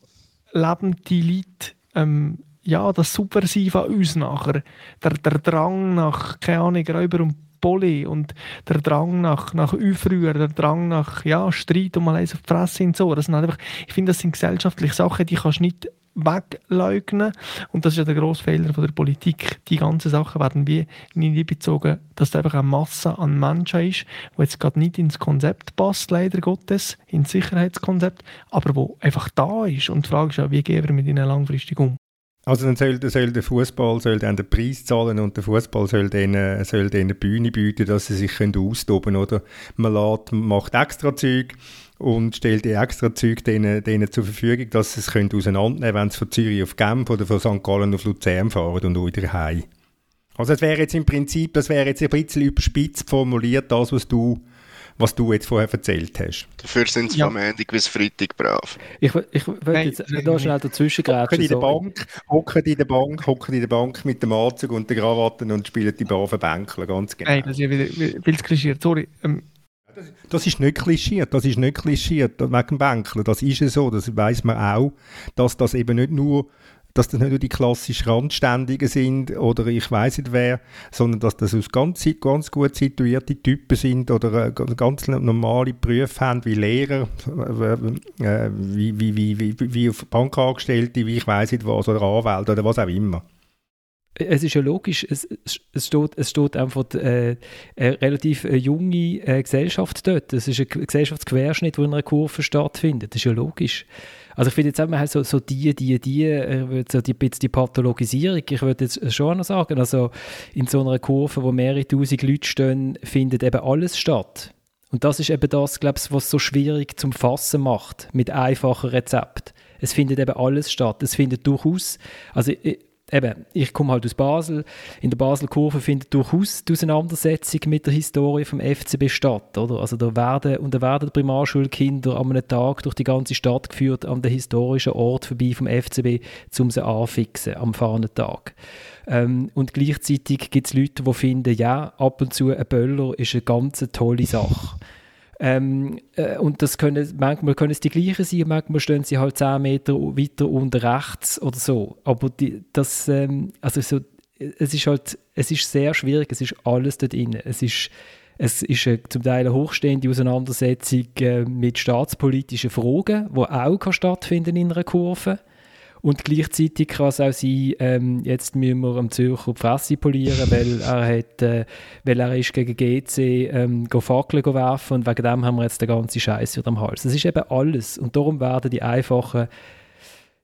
leben die Leute ähm, ja, das Subversive an uns nachher? Der, der Drang nach, keine Ahnung, Räuber und Poli und der Drang nach, nach Aufrühren, der Drang nach ja, Streit und mal eins auf die Fresse und so. Das sind halt einfach, ich finde, das sind gesellschaftliche Sachen, die kannst du nicht wegleugnen. Und das ist ja der grosse Fehler von der Politik. Die ganzen Sachen werden wie nicht einbezogen, dass da einfach eine Masse an Menschen ist, die jetzt gerade nicht ins Konzept passt, leider Gottes, ins Sicherheitskonzept, aber wo einfach da ist. Und die Frage ist ja, wie gehen wir mit ihnen langfristig um? Also dann soll, soll der Fußball soll dann den Preis zahlen und der Fußball soll denen, soll denen Bühne bieten, dass sie sich können austoben oder man lädt, macht extra Zeug und stellt die extra Zeug denen, denen zur Verfügung, dass sie es können auseinandernehmen wenn sie von Zürich auf Genf oder von St. Gallen auf Luzern fahren und wieder heim. Also es wäre jetzt im Prinzip, das wäre jetzt ein bisschen überspitzt formuliert, das, was du was du jetzt vorher erzählt hast. Dafür sind sie ja. vom Montag bis Freitag brav. Ich, ich will jetzt nein, da schnell dazwischen hocken in der Bank, hocken in der Bank, hocken in der Bank mit dem Anzug und den Krawatten und spielen die braven Bänkler, ganz genau. Nein, das ist ja wieder viel zu klischiert, sorry. Ähm, das ist nicht klischiert, das ist nicht klischiert wegen dem Bänkler. Das ist ja so, das weiß man auch, dass das eben nicht nur dass das nicht nur die klassischen Randständigen sind oder ich weiß nicht wer, sondern dass das aus ganz, ganz gut situierte Typen sind oder äh, ganz normale Berufe haben wie Lehrer, äh, wie, wie, wie, wie, wie Bankangestellte, wie ich weiß nicht was, oder Anwälte oder was auch immer. Es ist ja logisch, es, es, steht, es steht einfach äh, eine relativ äh, junge äh, Gesellschaft dort. Es ist ein Gesellschaftsquerschnitt, der in einer Kurve stattfindet. Das ist ja logisch. Also ich finde jetzt eben halt so, so die, die, die, äh, so die, die Pathologisierung, ich würde jetzt schon noch sagen, also in so einer Kurve, wo mehrere tausend Leute stehen, findet eben alles statt. Und das ist eben das, glaube ich, was so schwierig zum Fassen macht, mit einfachen Rezept. Es findet eben alles statt. Es findet durchaus, also eben, ich komme halt aus Basel. In der Basel-Kurve findet durchaus die Auseinandersetzung mit der Historie vom FCB statt. Oder? Also da werden, und da werden Primarschulkinder an einem Tag durch die ganze Stadt geführt, an den historischen Ort vorbei vom FCB, um sie anfixen am fahrenden Tag. Ähm, und gleichzeitig gibt es Leute, die finden, ja, ab und zu ein Böller ist eine ganz tolle Sache. Ähm, äh, und das können, manchmal können es die gleichen sein, manchmal stehen sie halt 10 Meter weiter unten rechts oder so. Aber die, das, ähm, also so, es ist halt, es ist sehr schwierig, es ist alles dort drin. Es ist, es ist eine, zum Teil eine hochstehende Auseinandersetzung äh, mit staatspolitischen Fragen, die auch stattfinden in einer Kurve. Und gleichzeitig kann es auch sein, ähm, jetzt müssen wir am Zürcher die Fresse polieren, weil er, hat, äh, weil er ist gegen GC ähm, Fackeln werfen und wegen dem haben wir jetzt den ganzen Scheiß wieder am Hals. Das ist eben alles. Und darum werden die einfachen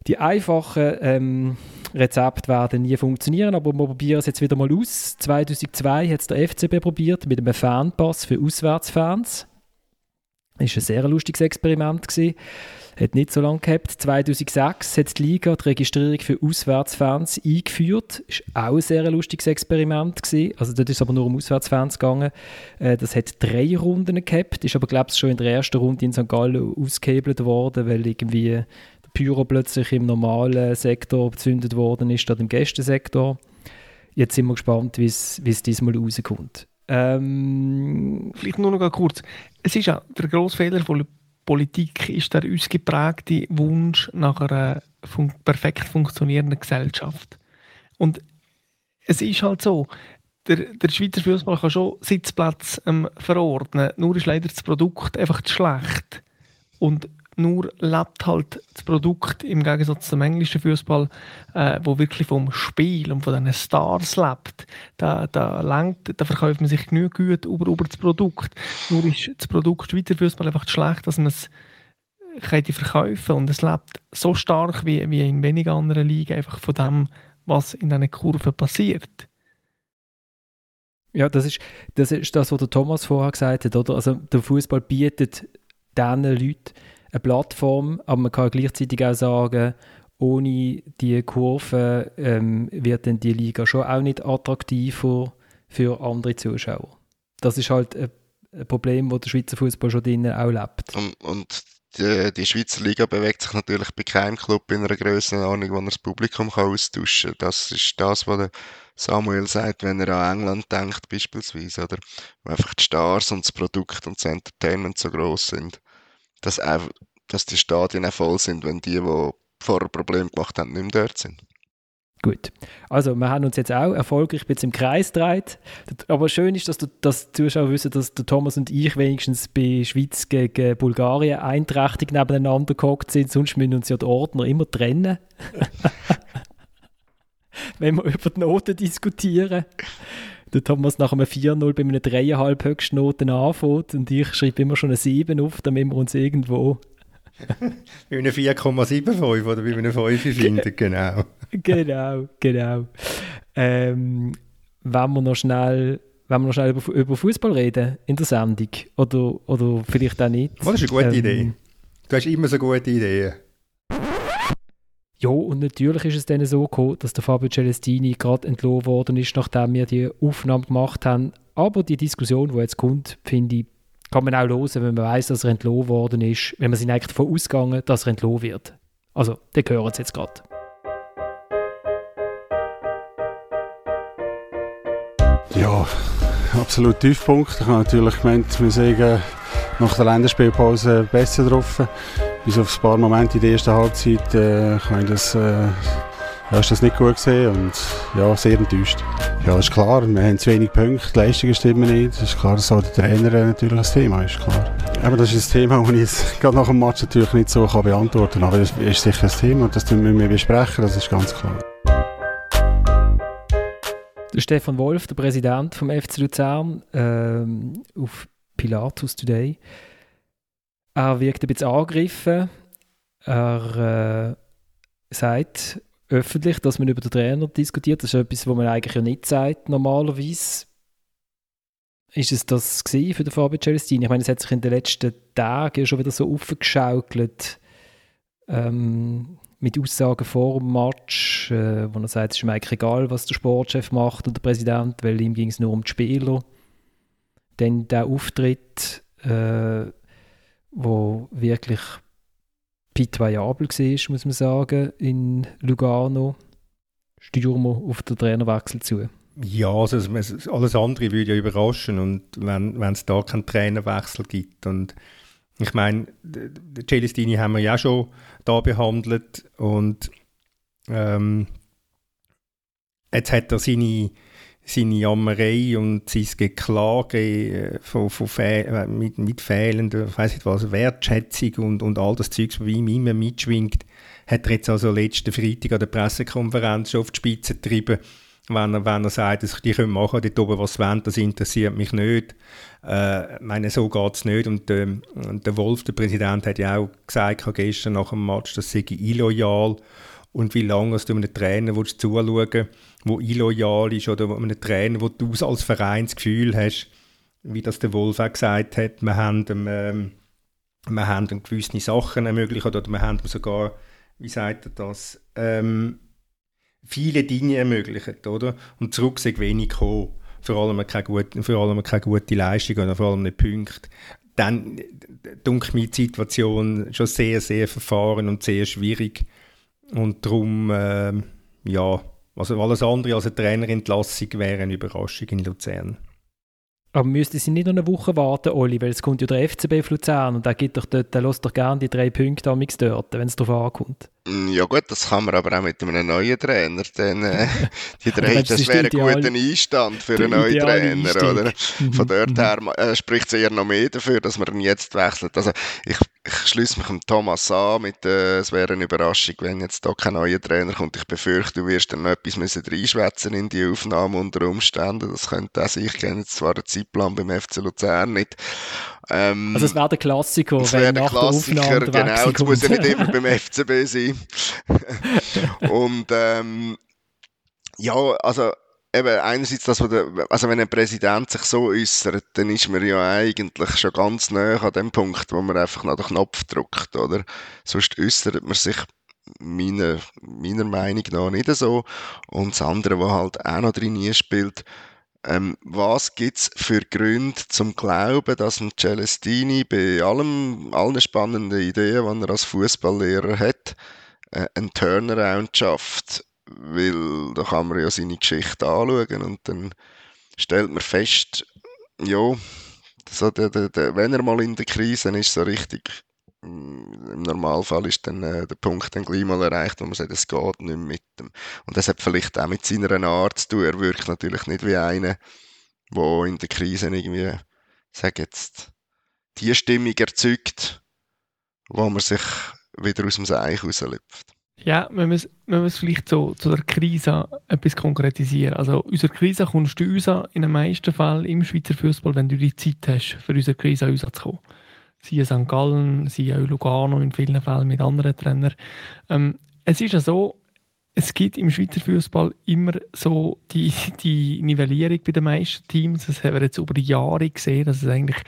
die einfachen ähm, Rezepte werden nie funktionieren, aber wir probieren es jetzt wieder mal aus. 2002 hat es der FCB probiert mit einem Fanpass für Auswärtsfans. Das war ein sehr lustiges Experiment. Gewesen hat nicht so lange gehabt. 2006 hat die Liga die Registrierung für Auswärtsfans eingeführt. Das war auch ein sehr lustiges Experiment. Gewesen. Also dort ist es aber nur um Auswärtsfans gegangen. Äh, das hat drei Runden gehabt, ist aber glaube ich schon in der ersten Runde in St. Gallen ausgehebelt worden, weil irgendwie der Pyro plötzlich im normalen Sektor gezündet worden ist, statt im Gästensektor. Jetzt sind wir gespannt, wie es diesmal rauskommt. Ähm, Vielleicht nur noch kurz. Es ist ja der grosse Fehler von Politik ist der ausgeprägte Wunsch nach einer fun perfekt funktionierenden Gesellschaft. Und es ist halt so, der, der Schweizer Fußball kann schon Sitzplätze ähm, verordnen, nur ist leider das Produkt einfach zu schlecht. Und nur lebt halt das Produkt im Gegensatz zum englischen Fußball, äh, wo wirklich vom Spiel und von diesen Stars lebt. Da, da, lenkt, da verkauft man sich genug gut über, über das Produkt. Nur ist das Produkt Schweizer Fußball einfach zu schlecht, dass man es könnte verkaufen und es lebt so stark wie, wie in wenigen anderen Ligen einfach von dem, was in diesen Kurven passiert. Ja, das ist, das ist das, was der Thomas vorher gesagt hat, oder? Also der Fußball bietet diesen Leuten eine Plattform, aber man kann gleichzeitig auch sagen, ohne die Kurve ähm, wird dann die Liga schon auch nicht attraktiver für andere Zuschauer. Das ist halt ein, Problem, das der Schweizer Fußball schon drinnen auch lebt. Und, und die, die, Schweizer Liga bewegt sich natürlich bei keinem Club in einer Grössenordnung, wo er das Publikum kann austauschen kann. Das ist das, was Samuel sagt, wenn er an England denkt, beispielsweise, oder? Wo einfach die Stars und das Produkt und das Entertainment so groß sind dass, auch, dass die Stadien auch voll sind, wenn die, die vorher Probleme gemacht haben, nicht mehr dort sind. Gut. Also, wir haben uns jetzt auch erfolgreich bis im Kreis gedreht. Aber schön ist, dass, du, dass die Zuschauer wissen, dass der Thomas und ich wenigstens bei Schweiz gegen Bulgarien einträchtig nebeneinander gehockt sind. Sonst müssen uns ja die Ordner immer trennen. Wenn wir über die Noten diskutieren. Der Thomas nach einem 4-0 bei einem 3,5 Höchstnoten anfängt und ich schreibe immer schon eine 7 auf, damit wir uns irgendwo bei einem 4,75 oder bei einem 5 finden, genau. genau, genau. Ähm, wenn wir noch schnell, wenn wir noch schnell über, über Fußball reden in der Sendung oder, oder vielleicht auch nicht. Oh, das ist eine gute ähm, Idee. Du hast immer so gute Ideen. Ja, und natürlich ist es dann so gekommen, dass der Fabio Celestini gerade entlohnt worden ist, nachdem wir die Aufnahme gemacht haben. Aber die Diskussion, die jetzt kommt, finde ich kann man auch hören, wenn man weiß, dass er entlohnt worden ist, wenn man sich eigentlich davon ausgegangen, dass er entlohnt wird. Also, den hören Sie jetzt gerade. Ja, absolut Tiefpunkt. Ich habe natürlich gemeint, wir seien nach der Länderspielpause besser drauf. Bis auf ein paar Momente in der ersten Halbzeit äh, ich das, äh, ja, ist das nicht gut gesehen und ja, sehr enttäuscht. Ja, das ist klar, wir haben zu wenig Punkte, die Leistungen stimmen nicht. Es ist klar, dass auch der Trainer natürlich ein Thema ist, klar. Aber das ist ein Thema, das ich jetzt gerade nach dem Match natürlich nicht so kann beantworten kann. Aber das ist sicher ein Thema und das müssen wir besprechen, das ist ganz klar. Der Stefan Wolf, der Präsident vom FC Luzern, ähm, auf Pilatus Today. Er wirkt ein bisschen angegriffen. Er äh, sagt öffentlich, dass man über den Trainer diskutiert. Das ist etwas, was man eigentlich ja nicht sagt, normalerweise. Ist es das für den Fabio Celestini? Ich meine, es hat sich in den letzten Tagen schon wieder so aufgeschaukelt ähm, mit Aussagen vor dem Match, äh, wo er sagt, es ist mir eigentlich egal, was der Sportchef macht und der Präsident, weil ihm ging es nur um die Spieler. Dann der Auftritt, äh, wo wirklich pitoyabel war, muss man sagen, in Lugano. Stürmer auf den Trainerwechsel zu. Ja, also alles andere würde ja überraschen und wenn es da keinen Trainerwechsel gibt und ich meine, Celestini haben wir ja schon da behandelt und ähm, jetzt hat er seine seine Jammerei und sein Geklage äh, von, von äh, mit, mit fehlender weiss nicht was, Wertschätzung und, und all das Zeug, was ihm immer mitschwingt, hat er jetzt also letzten Freitag an der Pressekonferenz schon auf die Spitze getrieben, wenn er, wenn er sagt, dass die können machen dort oben was sie wollen, das interessiert mich nicht. Äh, meine, so geht es nicht. Und, äh, und, der Wolf, der Präsident, hat ja auch gesagt gestern nach dem Match, das sei illoyal und wie lange du einem Trainer zuschauen willst, der illoyal ist oder einem Trainer, wo du als Verein das Gefühl hast, wie das der Wolf auch gesagt hat, wir haben ihm, ähm, wir haben gewisse Sachen ermöglicht oder wir haben sogar, wie sagt er das, ähm, viele Dinge ermöglicht, oder? Und zurück sind wenig gekommen. Vor allem keine gute, vor allem keine gute Leistung oder vor allem nicht Punkte. Dann dunkelt mir die Situation schon sehr, sehr verfahren und sehr schwierig. Und darum, äh, ja, also alles andere als eine Trainerentlassung wäre eine Überraschung in Luzern. Aber müsste sie nicht noch eine Woche warten, Oli, weil es kommt ja der FCB auf Luzern und der, gibt doch dort, der lässt doch gerne die drei Punkte am dort, wenn es darauf ankommt. Mm, ja gut, das kann man aber auch mit einem neuen Trainer. Denn, äh, die drei, das, das wäre ein guter Einstand für einen neuen Trainer. Einstieg. Oder? Von dort mhm. her äh, spricht es eher noch mehr dafür, dass man ihn jetzt wechselt. Also ich, ich schließe mich mit Thomas an. Mit, äh, es wäre eine Überraschung, wenn jetzt da kein neuer Trainer kommt. Ich befürchte, du wirst dann noch etwas müssen reinschwätzen in die Aufnahme unter Umständen. Das könnte auch sein. Ich kenne jetzt zwar den Zeitplan beim FC Luzern nicht. Ähm, also es wäre der Klassiker, es wenn der nach Klassiker, der genau, es muss ja nicht immer beim FCB sein. und ähm, ja, also eben einerseits, dass also wenn ein Präsident sich so äußert, dann ist man ja eigentlich schon ganz nah an dem Punkt, wo man einfach noch den Knopf drückt, oder? Sonst äußert man sich meiner, meiner Meinung nach nicht so. Und das andere, was halt auch noch drin spielt, ähm, was gibt es für Gründe zum Glauben, dass ein Celestini bei allem, allen spannenden Ideen, die er als Fußballlehrer hat, äh, einen Turnaround schafft? Weil da kann man ja seine Geschichte anschauen und dann stellt man fest, ja, so der, der, der, wenn er mal in der Krise ist, so richtig Mm, im Normalfall ist dann äh, der Punkt dann gleich mal erreicht, wo man sagt, es geht nicht mehr mit dem. Und das hat vielleicht auch mit seiner Art zu tun. Er wirkt natürlich nicht wie einer, der in der Krise irgendwie, sag jetzt, die Stimmung erzeugt, wo man sich wieder aus dem Seich rauslüpft. Ja, wir müssen, wir müssen vielleicht so zu der Krise etwas konkretisieren. Also, unsere Krise kommst du uns in den meisten Fällen im Schweizer Fußball, wenn du die Zeit hast, für unsere Krise anzukommen siehe St. Gallen, siehe auch Lugano in vielen Fällen mit anderen Trainern. Ähm, es ist ja so, es gibt im Schweizer Fußball immer so die, die Nivellierung bei den meisten Teams. Das haben wir jetzt über die Jahre gesehen, dass es eigentlich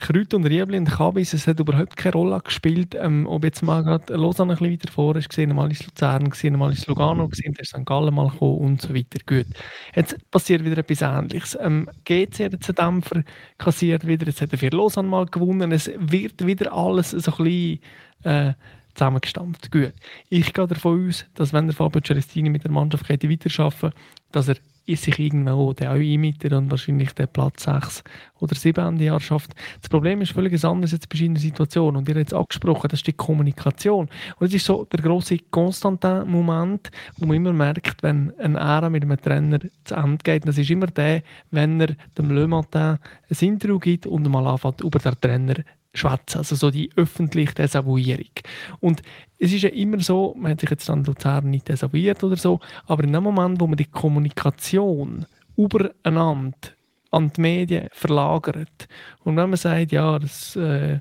Kräut und Riebli und Kabis, es hat überhaupt keine Rolle gespielt, ähm, ob jetzt mal gerade Lausanne ein bisschen weiter vor ist, gesehen, mal ist Luzern, gesehen, mal ist Lugano, gesehen, ist St. Gallen mal gekommen und so weiter. Gut. Jetzt passiert wieder etwas Ähnliches. Ähm, GC hat jetzt einen Dämpfer kassiert wieder, jetzt hat er für Lausanne mal gewonnen, es wird wieder alles so ein bisschen äh, zusammengestampft. Gut. Ich gehe davon aus, dass wenn der Fabio Celestini mit der Mannschaft weiterarbeiten dass er sich irgendwo der auch einmietet und wahrscheinlich den Platz 6 oder 7 Ende Jahr schafft. Das Problem ist völlig anders jetzt bei einer Situation und ihr habt jetzt angesprochen, das ist die Kommunikation. Und es ist so der große Konstantin-Moment, wo man immer merkt, wenn ein Ära mit einem Trainer zu Ende geht, das ist immer der, wenn er dem Le Matin ein Interview gibt und mal anfängt, über den Trainer schwätzen, also so die öffentliche Desavouierung. Und es ist ja immer so, man hat sich jetzt an Luzern nicht desavouiert oder so, aber in dem Moment, wo man die Kommunikation übereinander an die Medien verlagert und wenn man sagt, ja, das äh,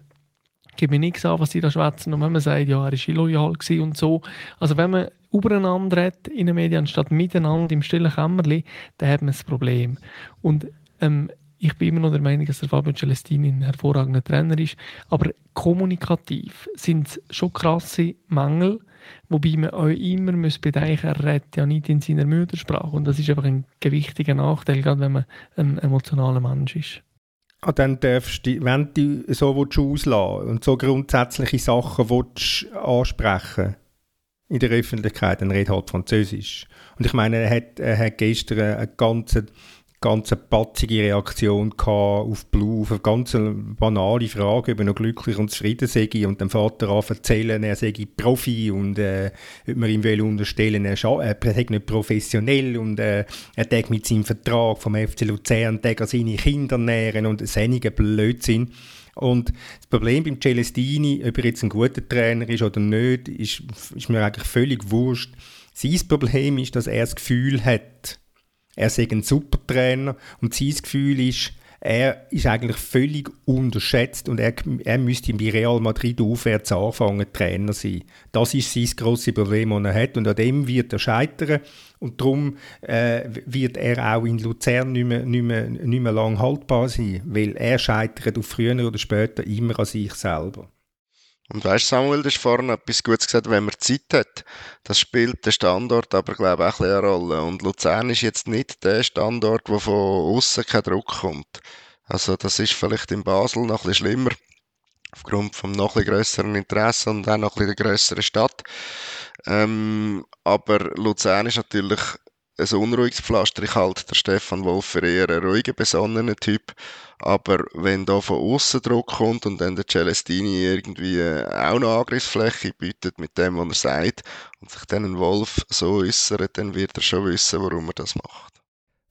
gibt mir nichts an, was sie da schwätzen und wenn man sagt, ja, er war illoyal und so, also wenn man übereinander redet in den Medien, anstatt miteinander im stillen Kämmerli, dann hat man ein Problem. Und ähm, ich bin immer noch der Meinung, dass der Fabio Celestini ein hervorragender Trainer ist. Aber kommunikativ sind es schon krasse Mängel, wobei man auch immer muss bedenken er redet ja nicht in seiner Muttersprache. Und das ist einfach ein gewichtiger Nachteil, gerade wenn man ein emotionaler Mensch ist. Ah, dann darfst du, wenn du so auslassen und so grundsätzliche Sachen willst ansprechen in der Öffentlichkeit, dann red halt Französisch. Und ich meine, er hat, er hat gestern eine ganze ganz patzige Reaktion auf Blue, auf eine ganz banale Frage, ob er noch glücklich und zufrieden sei und dem Vater an erzählen, er sei Profi und äh, ob man ihm will unterstellen, er, sei nicht professionell und äh, er tag mit seinem Vertrag vom FC Luzern tag seine Kinder nähren und seinigen Blödsinn. Und das Problem beim Celestini, ob er jetzt ein guter Trainer ist oder nicht, ist, ist mir eigentlich völlig wurscht. Sein Problem ist, dass er das Gefühl hat, er sei ein super Trainer und sein Gefühl ist, er ist eigentlich völlig unterschätzt und er, er müsste bei Real Madrid aufwärts anfangen, Trainer sein. Das ist sein grosses Problem, das er hat und an dem wird er scheitern und darum äh, wird er auch in Luzern nicht mehr, nicht, mehr, nicht mehr lang haltbar sein, weil er scheitert auf früher oder später immer an sich selber. Und weißt Samuel, du hast vorhin etwas Gutes gesagt, wenn man Zeit hat, das spielt der Standort aber, glaube ich, auch eine Rolle. Und Luzern ist jetzt nicht der Standort, wo von außen kein Druck kommt. Also, das ist vielleicht in Basel noch ein bisschen schlimmer. Aufgrund vom noch ein grösseren Interesse und auch noch ein bisschen der grösseren Stadt. Ähm, aber Luzern ist natürlich ein unruhiges Pflaster. Ich halte der Stefan Wolf für eher einen ruhigen, besonnenen Typ. Aber wenn da von außen Druck kommt und dann der Celestini irgendwie äh, auch eine Angriffsfläche bietet mit dem, was er sagt, und sich dann ein Wolf so äußert, dann wird er schon wissen, warum er das macht.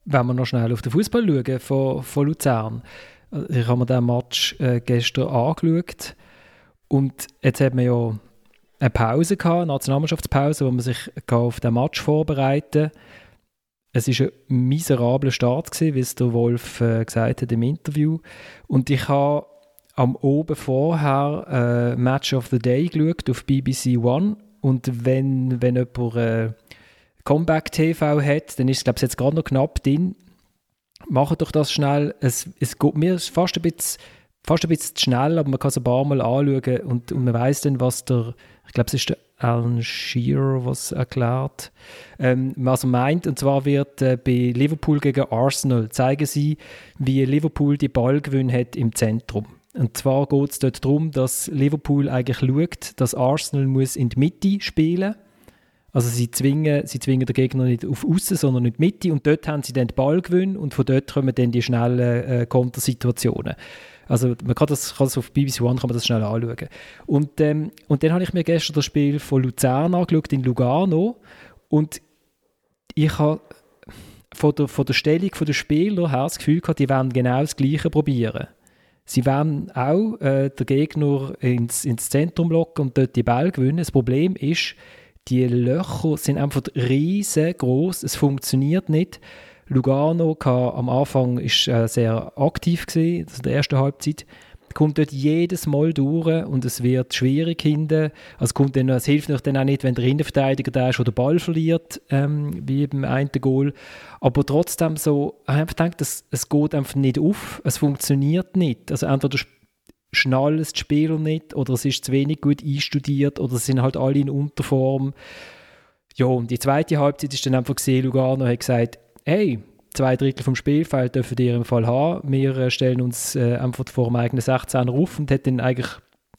Wenn wir noch schnell auf den Fußball schauen von, von Luzern. Ich habe mir den Match äh, gestern angeschaut. Und jetzt hat man ja eine Pause gehabt, eine Nationalmannschaftspause, wo man sich auf den Match vorbereiten kann es war ein miserabler Start, gewesen, wie es der Wolf äh, gesagt hat im Interview. Und ich habe am Oben vorher äh, Match of the Day geschaut auf BBC One. Und wenn, wenn jemand äh, Comeback TV hat, dann ist es, jetzt gerade noch knapp drin. Macht doch das schnell. Es, es geht mir fast ein bisschen fast ein bisschen zu schnell, aber man kann es ein paar Mal anschauen und, und man weiß dann, was der, ich glaube, es ist der Alan Shearer, was erklärt, ähm, was er meint. Und zwar wird äh, bei Liverpool gegen Arsenal zeigen sie, wie Liverpool die Ballgewinn hat im Zentrum. Und zwar geht es dort darum, dass Liverpool eigentlich schaut, dass Arsenal muss in die Mitte spielen. Also sie zwingen, sie zwingen den Gegner nicht auf Außen, sondern in die Mitte und dort haben sie dann den Ballgewinn und von dort kommen dann die schnellen äh, Kontersituationen. Also man kann das, kann das auf BBC One kann man das schnell anschauen. Und, ähm, und dann habe ich mir gestern das Spiel von Luzern angeschaut, in Lugano. Und ich habe von der, von der Stellung der Spieler her das Gefühl gehabt, die werden genau das Gleiche probieren. Sie werden auch äh, den Gegner ins, ins Zentrum locken und dort die Ball gewinnen. Das Problem ist, die Löcher sind einfach riesengroß. Es funktioniert nicht. Lugano kann, am Anfang ist äh, sehr aktiv gewesen, also in der ersten Halbzeit kommt dort jedes Mal durch und es wird schwierig hinten. Also kommt dann, es hilft dann auch nicht, wenn der Innenverteidiger da ist oder den Ball verliert, ähm, wie beim einen Goal. Aber trotzdem so, ich habe gedacht, es, es geht einfach nicht auf, es funktioniert nicht. Also entweder schnallen die Spieler nicht oder es ist zu wenig gut einstudiert oder sind halt alle in Unterform. Ja, und die zweite Halbzeit ist dann einfach gesehen, Lugano hat gesagt, hey, zwei Drittel vom Spielfeld dürfen ihr im Fall haben. Wir äh, stellen uns äh, einfach vor dem eigenen 16er auf und dann eigentlich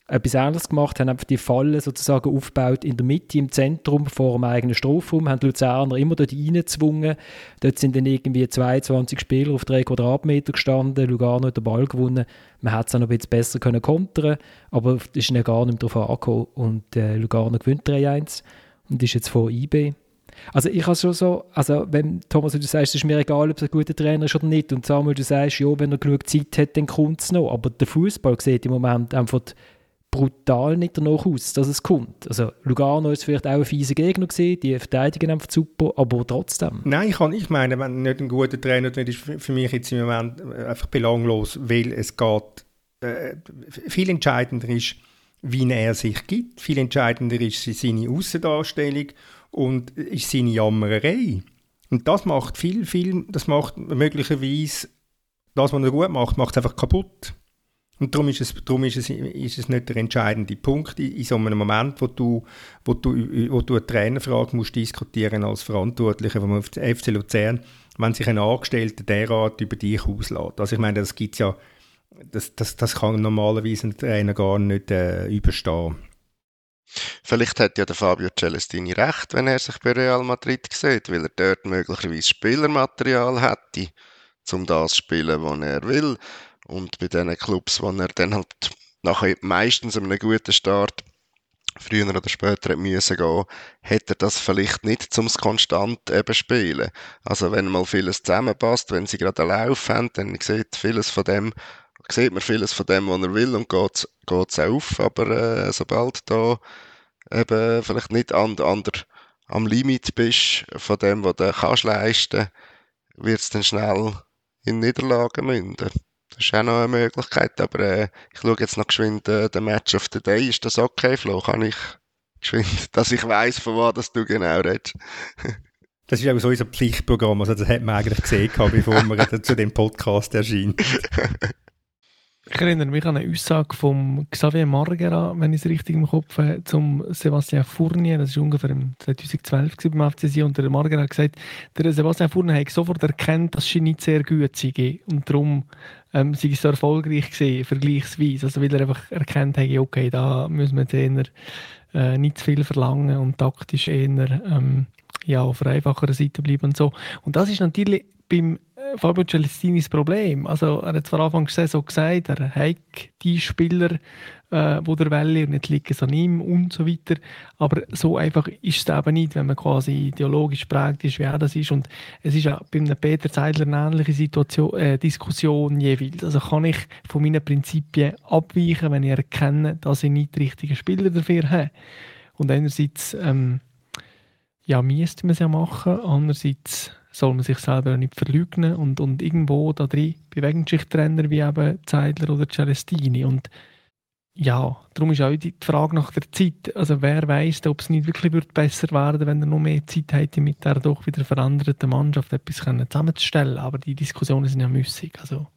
etwas anderes gemacht, haben einfach die Falle sozusagen aufgebaut in der Mitte, im Zentrum, vor dem eigenen Strafraum, haben die Luzerner immer dort reingezwungen. Dort sind dann irgendwie 22 Spieler auf 3 Quadratmeter gestanden, Lugano hat den Ball gewonnen. Man hätte es auch noch ein bisschen besser können kontern aber es ist ja gar nicht mehr darauf angekommen und äh, Lugano gewinnt 3-1 und ist jetzt vor IB. Also ich habe schon so, also wenn Thomas, du sagst, es ist mir egal, ob es ein guter Trainer ist oder nicht und Samuel, du sagst, ja, wenn er genug Zeit hat, dann kommt es noch, aber der Fußball sieht im Moment einfach brutal nicht danach aus, dass es kommt. Also Lugano ist vielleicht auch ein fieser Gegner gewesen, die verteidigen einfach super, aber trotzdem. Nein, ich, kann, ich meine, wenn nicht ein guter Trainer ist, ist für mich jetzt im Moment einfach belanglos, weil es geht, äh, viel entscheidender ist, wie er sich gibt, viel entscheidender ist seine Außendarstellung und ist seine Jammerei. Und das macht viel, viel, das macht möglicherweise, das, was er gut macht, macht es einfach kaputt. Und darum ist es, darum ist es, ist es nicht der entscheidende Punkt in, in so einem Moment, wo du, wo du, wo du eine Trainerfrage musst diskutieren als Verantwortlicher vom FC Luzern, wenn sich ein Angestellter derart über dich auslässt. Also ich meine, das gibt's ja, das, das, das kann normalerweise ein Trainer gar nicht äh, überstehen. Vielleicht hat ja der Fabio Celestini recht, wenn er sich bei Real Madrid sieht, weil er dort möglicherweise Spielermaterial hätte, um das zu spielen, was er will. Und bei diesen Clubs, wo er dann halt nachher meistens einen guten Start früher oder später müssen gehen, hätte er das vielleicht nicht zum konstant eben spielen. Also wenn mal vieles zusammenpasst, wenn sie gerade einen Lauf haben, dann sieht vieles von dem, sieht man vieles von dem, was er will und geht es auf. Aber äh, sobald da eben vielleicht nicht an, an der, am Limit bist von dem, was du kannst leisten, wird es dann schnell in Niederlagen münden. Das ist auch noch eine Möglichkeit, aber äh, ich schaue jetzt noch geschwind äh, den Match of the Day. Ist das okay, Flo? Kann ich geschwind, dass ich weiß, von was du genau redest? das ist auch so unser Pflichtprogramm, also das hat man eigentlich gesehen, bevor man zu dem Podcast erscheint. Ich erinnere mich an eine Aussage von Xavier Margera, wenn ich es richtig im Kopf habe, zum Sebastian Fournier. Das war ungefähr im 2012 beim FCC. Und der Margera hat gesagt, der Sebastian Fournier hat sofort erkannt, dass sie nicht sehr gut sei. Und darum ähm, sei es so erfolgreich gewesen, vergleichsweise. Also weil er einfach erkannt hat, okay, da müssen wir eher äh, nicht zu viel verlangen und taktisch eher ähm, ja, auf einer einfacheren Seite bleiben und so. Und das ist natürlich beim Fabio Celestinis Problem. Also er hat zwar Anfang der Saison gesagt, er hat die Spieler, äh, wo der Welle und nicht liegen an ihm und so weiter. Aber so einfach ist es eben nicht, wenn man quasi ideologisch prägt ist, wie er das ist. Und es ist ja bei einem Peter Zeidler eine ähnliche Situation, äh, Diskussion jeweils. Also kann ich von meinen Prinzipien abweichen, wenn ich erkenne, dass ich nicht die richtigen Spieler dafür habe. Und einerseits ähm, ja, müsste man es ja machen, andererseits soll man sich selber nicht verleugnen und, und irgendwo da drin bewegen sich Trainer wie eben Zeidler oder Celestini und ja, darum ist auch die Frage nach der Zeit. Also wer weiß, ob es nicht wirklich wird besser werden, wenn er noch mehr Zeit hätte, mit der doch wieder veränderten Mannschaft etwas zusammenzustellen. Aber die Diskussionen sind ja müßig. Also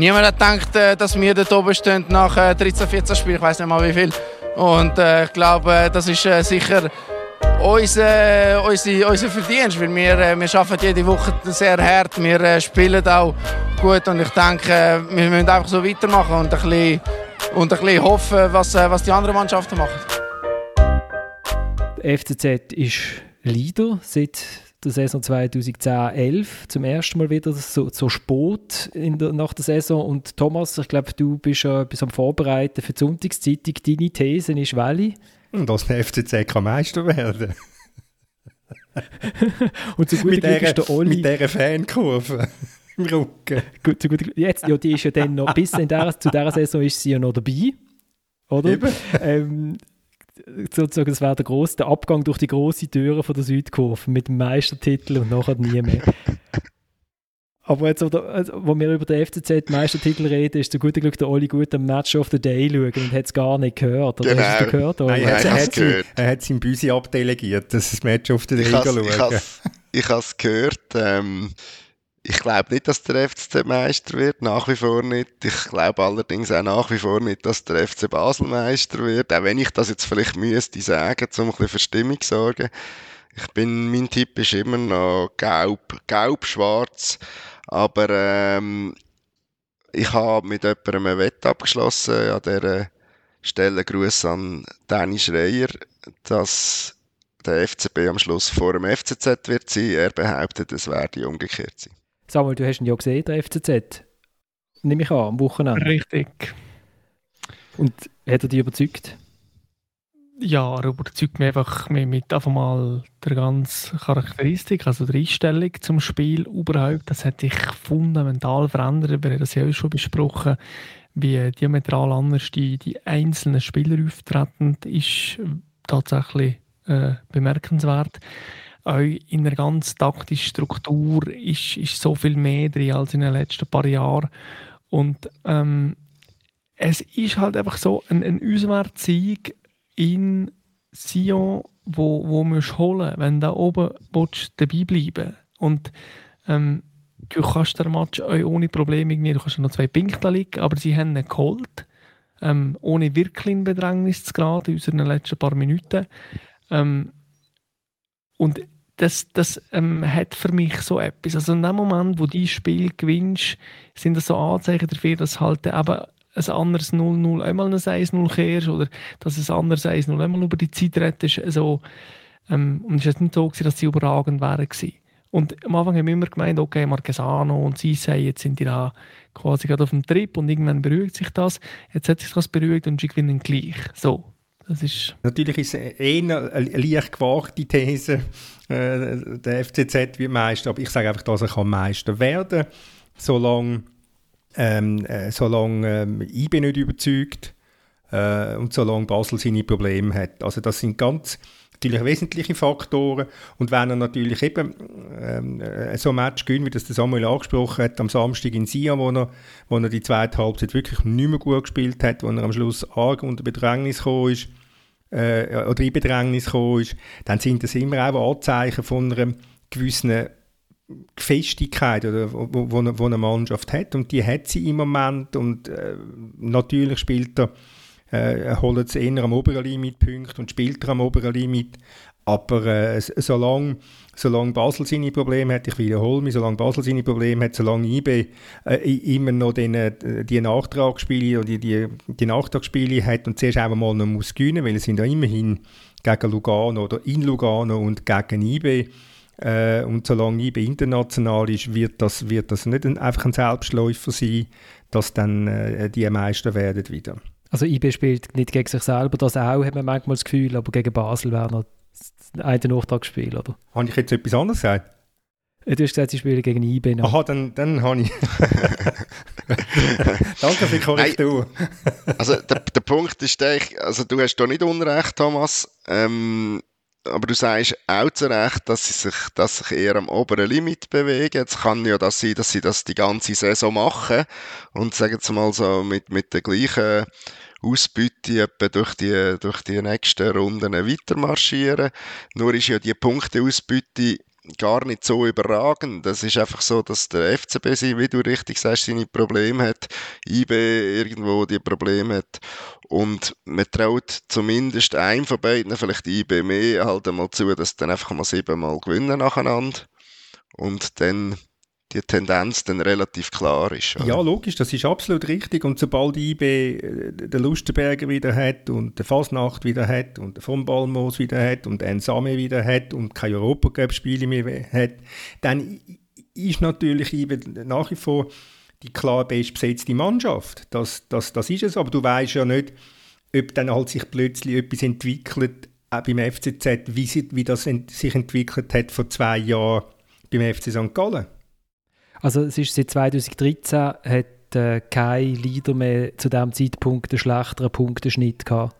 Niemand hat gedacht, äh, dass wir dort oben stehen nach 13, 14 Spielen, ich weiß nicht mal wie viel. Und äh, ich glaube, das ist äh, sicher unser, unser, unser Verdienst, weil wir, äh, wir arbeiten jede Woche sehr hart, wir äh, spielen auch gut und ich denke, äh, wir müssen einfach so weitermachen und ein bisschen, und ein bisschen hoffen, was, äh, was die anderen Mannschaften machen. Der FCZ ist Leader seit der Saison 2010-11 zum ersten Mal wieder so, so spät in der, nach der Saison. Und Thomas, ich glaube, du bist ja etwas am Vorbereiten für die Sonntagszeitung. Deine These ist welche? Dass der FCZ kann Meister werden Und zu guter Glück ist der Oli... Mit dieser Fankurve im Rücken. Gut, Glück. Jetzt, ja, die ist ja dann noch... Bis in der, zu dieser Saison ist sie ja noch dabei. Oder? Ähm, sozusagen, das wäre der, grosse, der Abgang durch die große Türe von der Südkurve mit dem Meistertitel und nachher nie mehr. Aber jetzt, oder, also, wo wir über den FCZ-Meistertitel reden, ist zu gutem Glück der Oli gut am Match of the Day schauen und hat es gar nicht gehört. Oder genau. hast du gehört? Nein, er, hat, er, hat ihn, er hat es im Büsi abdelegiert, dass das Match of the Day schauen. ich habe es gehört. Ähm, ich glaube nicht, dass der FCZ Meister wird, nach wie vor nicht. Ich glaube allerdings auch nach wie vor nicht, dass der FC Basel Meister wird, auch wenn ich das jetzt vielleicht müsste sagen, um ein bisschen für Stimmung zu sorgen. Ich bin, mein Tipp ist immer noch gelb, gelb-schwarz, aber ähm, ich habe mit jemandem ein Wett abgeschlossen an dieser Stelle Gruß an Danny Schreier, dass der FCB am Schluss vor dem FCZ wird sein. Er behauptet, es werde umgekehrt sein. Samuel, du hast ihn ja gesehen, der FCZ. Nehme ich an, am Wochenende. Richtig. Und hat er dich überzeugt? Ja, er überzeugt mich einfach mit, einfach mal der ganzen Charakteristik, also der Einstellung zum Spiel überhaupt. Das hat sich fundamental verändert. Wir haben das ja auch schon besprochen, wie diametral anders die, die einzelnen Spieler auftreten, ist tatsächlich äh, bemerkenswert. Auch in der ganz taktischen Struktur ist, ist so viel mehr drin als in den letzten paar Jahren. Und ähm, es ist halt einfach so ein, ein Auswärtssieg in Sion, wo, wo musst holen wenn du da oben willst, dabei bleiben Und ähm, du kannst den Match ohne Probleme irgendwie, du kannst noch zwei Punkte liegen, aber sie haben ihn geholt, ähm, ohne wirklich in Bedrängnis zu geraten in unseren letzten paar Minuten. Ähm, und das, das ähm, hat für mich so etwas. Also in dem Moment, wo dieses Spiel gewinnst, sind das so Anzeichen dafür, dass halt eben ein anderes 0-0 einmal ein 1-0 kehrst oder dass ein anderes 1-0 einmal über die Zeit rettest. Also, ähm, und es war nicht so, gewesen, dass sie überragend. Gewesen. Und am Anfang haben wir immer gemeint, okay, Marquesano und Sisei, jetzt sind die da quasi gerade auf dem Trip und irgendwann beruhigt sich das. Jetzt hat sich das beruhigt und sie gewinnen gleich. So, das ist Natürlich ist es eher eine leicht gewagte These, äh, der FCZ wie Meister, aber ich sage einfach, dass er kann Meister werden solange ähm, äh, solange ähm, IB nicht überzeugt äh, und solange Basel seine Probleme hat. Also das sind ganz natürlich wesentliche Faktoren und wenn er natürlich eben ähm, äh, so ein Match gewinnt, wie das Samuel angesprochen hat, am Samstag in Sia, wo er, wo er die zweite Halbzeit wirklich nicht mehr gut gespielt hat, wo er am Schluss arg unter Bedrängnis gekommen ist, äh, oder in Bedrängnis gekommen ist, dann sind das immer auch Anzeichen von einer gewissen Festigkeit oder wo, wo, wo, eine Mannschaft hat. Und die hat sie im Moment. Und äh, natürlich spielt er äh, holt es eher am oberen Limit Punkte und spielt er am oberen Limit. Aber äh, solange, solange Basel seine Probleme hat, ich wiederhole mich, solange Basel seine Probleme hat, solange IB äh, immer noch den, äh, die Nachtragsspiele oder die, die, die Nachtragsspiele hat und zuerst auch mal noch muss gewinnen, weil es sind ja immerhin gegen Lugano oder in Lugano und gegen IB äh, und solange IB international ist, wird das, wird das nicht ein, einfach ein Selbstläufer sein, dass dann äh, die Meister werden wieder. Also IB spielt nicht gegen sich selber, das auch, hat man manchmal das Gefühl, aber gegen Basel wäre noch ein Nachtragsspiel, oder? Habe ich jetzt etwas anderes gesagt? Du hast gesagt, sie spielen gegen IB noch. Aha, dann, dann habe ich... Danke für die Korrektur. also der, der Punkt ist der, also du hast da nicht Unrecht, Thomas. Ähm, aber du sagst auch zu Recht, dass sie sich, dass sich eher am oberen Limit bewegen. Es kann ja das sein, dass sie das die ganze Saison machen und sagen wir mal so mit, mit der gleichen Ausbeute etwa durch die, durch die nächsten Runden weitermarschieren. Nur ist ja die Punkteausbeute gar nicht so überragend. Das ist einfach so, dass der FCB, wie du richtig sagst, seine Probleme hat, IB irgendwo die Probleme hat und man traut zumindest einem von beiden, vielleicht IB mehr, halt einmal zu, dass dann einfach mal siebenmal gewinnen nacheinander und dann die Tendenz dann relativ klar ist. Oder? Ja, logisch, das ist absolut richtig. Und sobald IB äh, den Lustenberger wieder hat und der Fasnacht wieder hat und der von Balmos wieder hat und den Same wieder hat und keine Europacup-Spiele mehr hat, dann ist natürlich IB nach wie vor die klar bestbesetzte Mannschaft. Das, das, das ist es, aber du weißt ja nicht, ob dann halt sich plötzlich etwas entwickelt, auch beim FCZ, wie, sie, wie das sich entwickelt hat vor zwei Jahren beim FC St. Gallen. Also es ist seit 2013 hat äh, kein Leader mehr zu diesem Zeitpunkt einen schlechteren Punkteschnitt gehabt.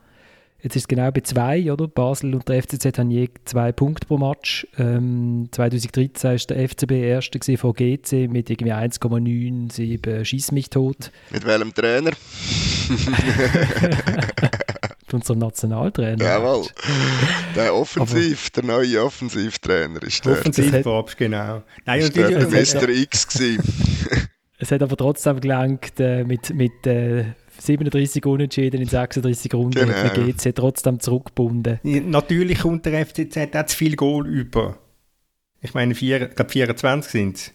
Jetzt ist es genau bei zwei, oder? Basel und der FCZ haben je zwei Punkte pro Match. Ähm, 2013 war der FCB erster von GC mit irgendwie 1,97 Schieß mich tot. Mit welchem Trainer? unserem Nationaltrainer. Jawohl. Der Offensiv, der neue Offensivtrainer ist der. Offensivpapst, genau. Nein, ist der Mr. X gewesen. Es hat aber trotzdem gelangt, äh, mit, mit äh, 37 Unentschieden in 36 Runden Genau. hat man GC trotzdem zurückgebunden. Natürlich kommt der FCZ auch zu viel Goal über. Ich meine, vier, ich glaube 24 sind es.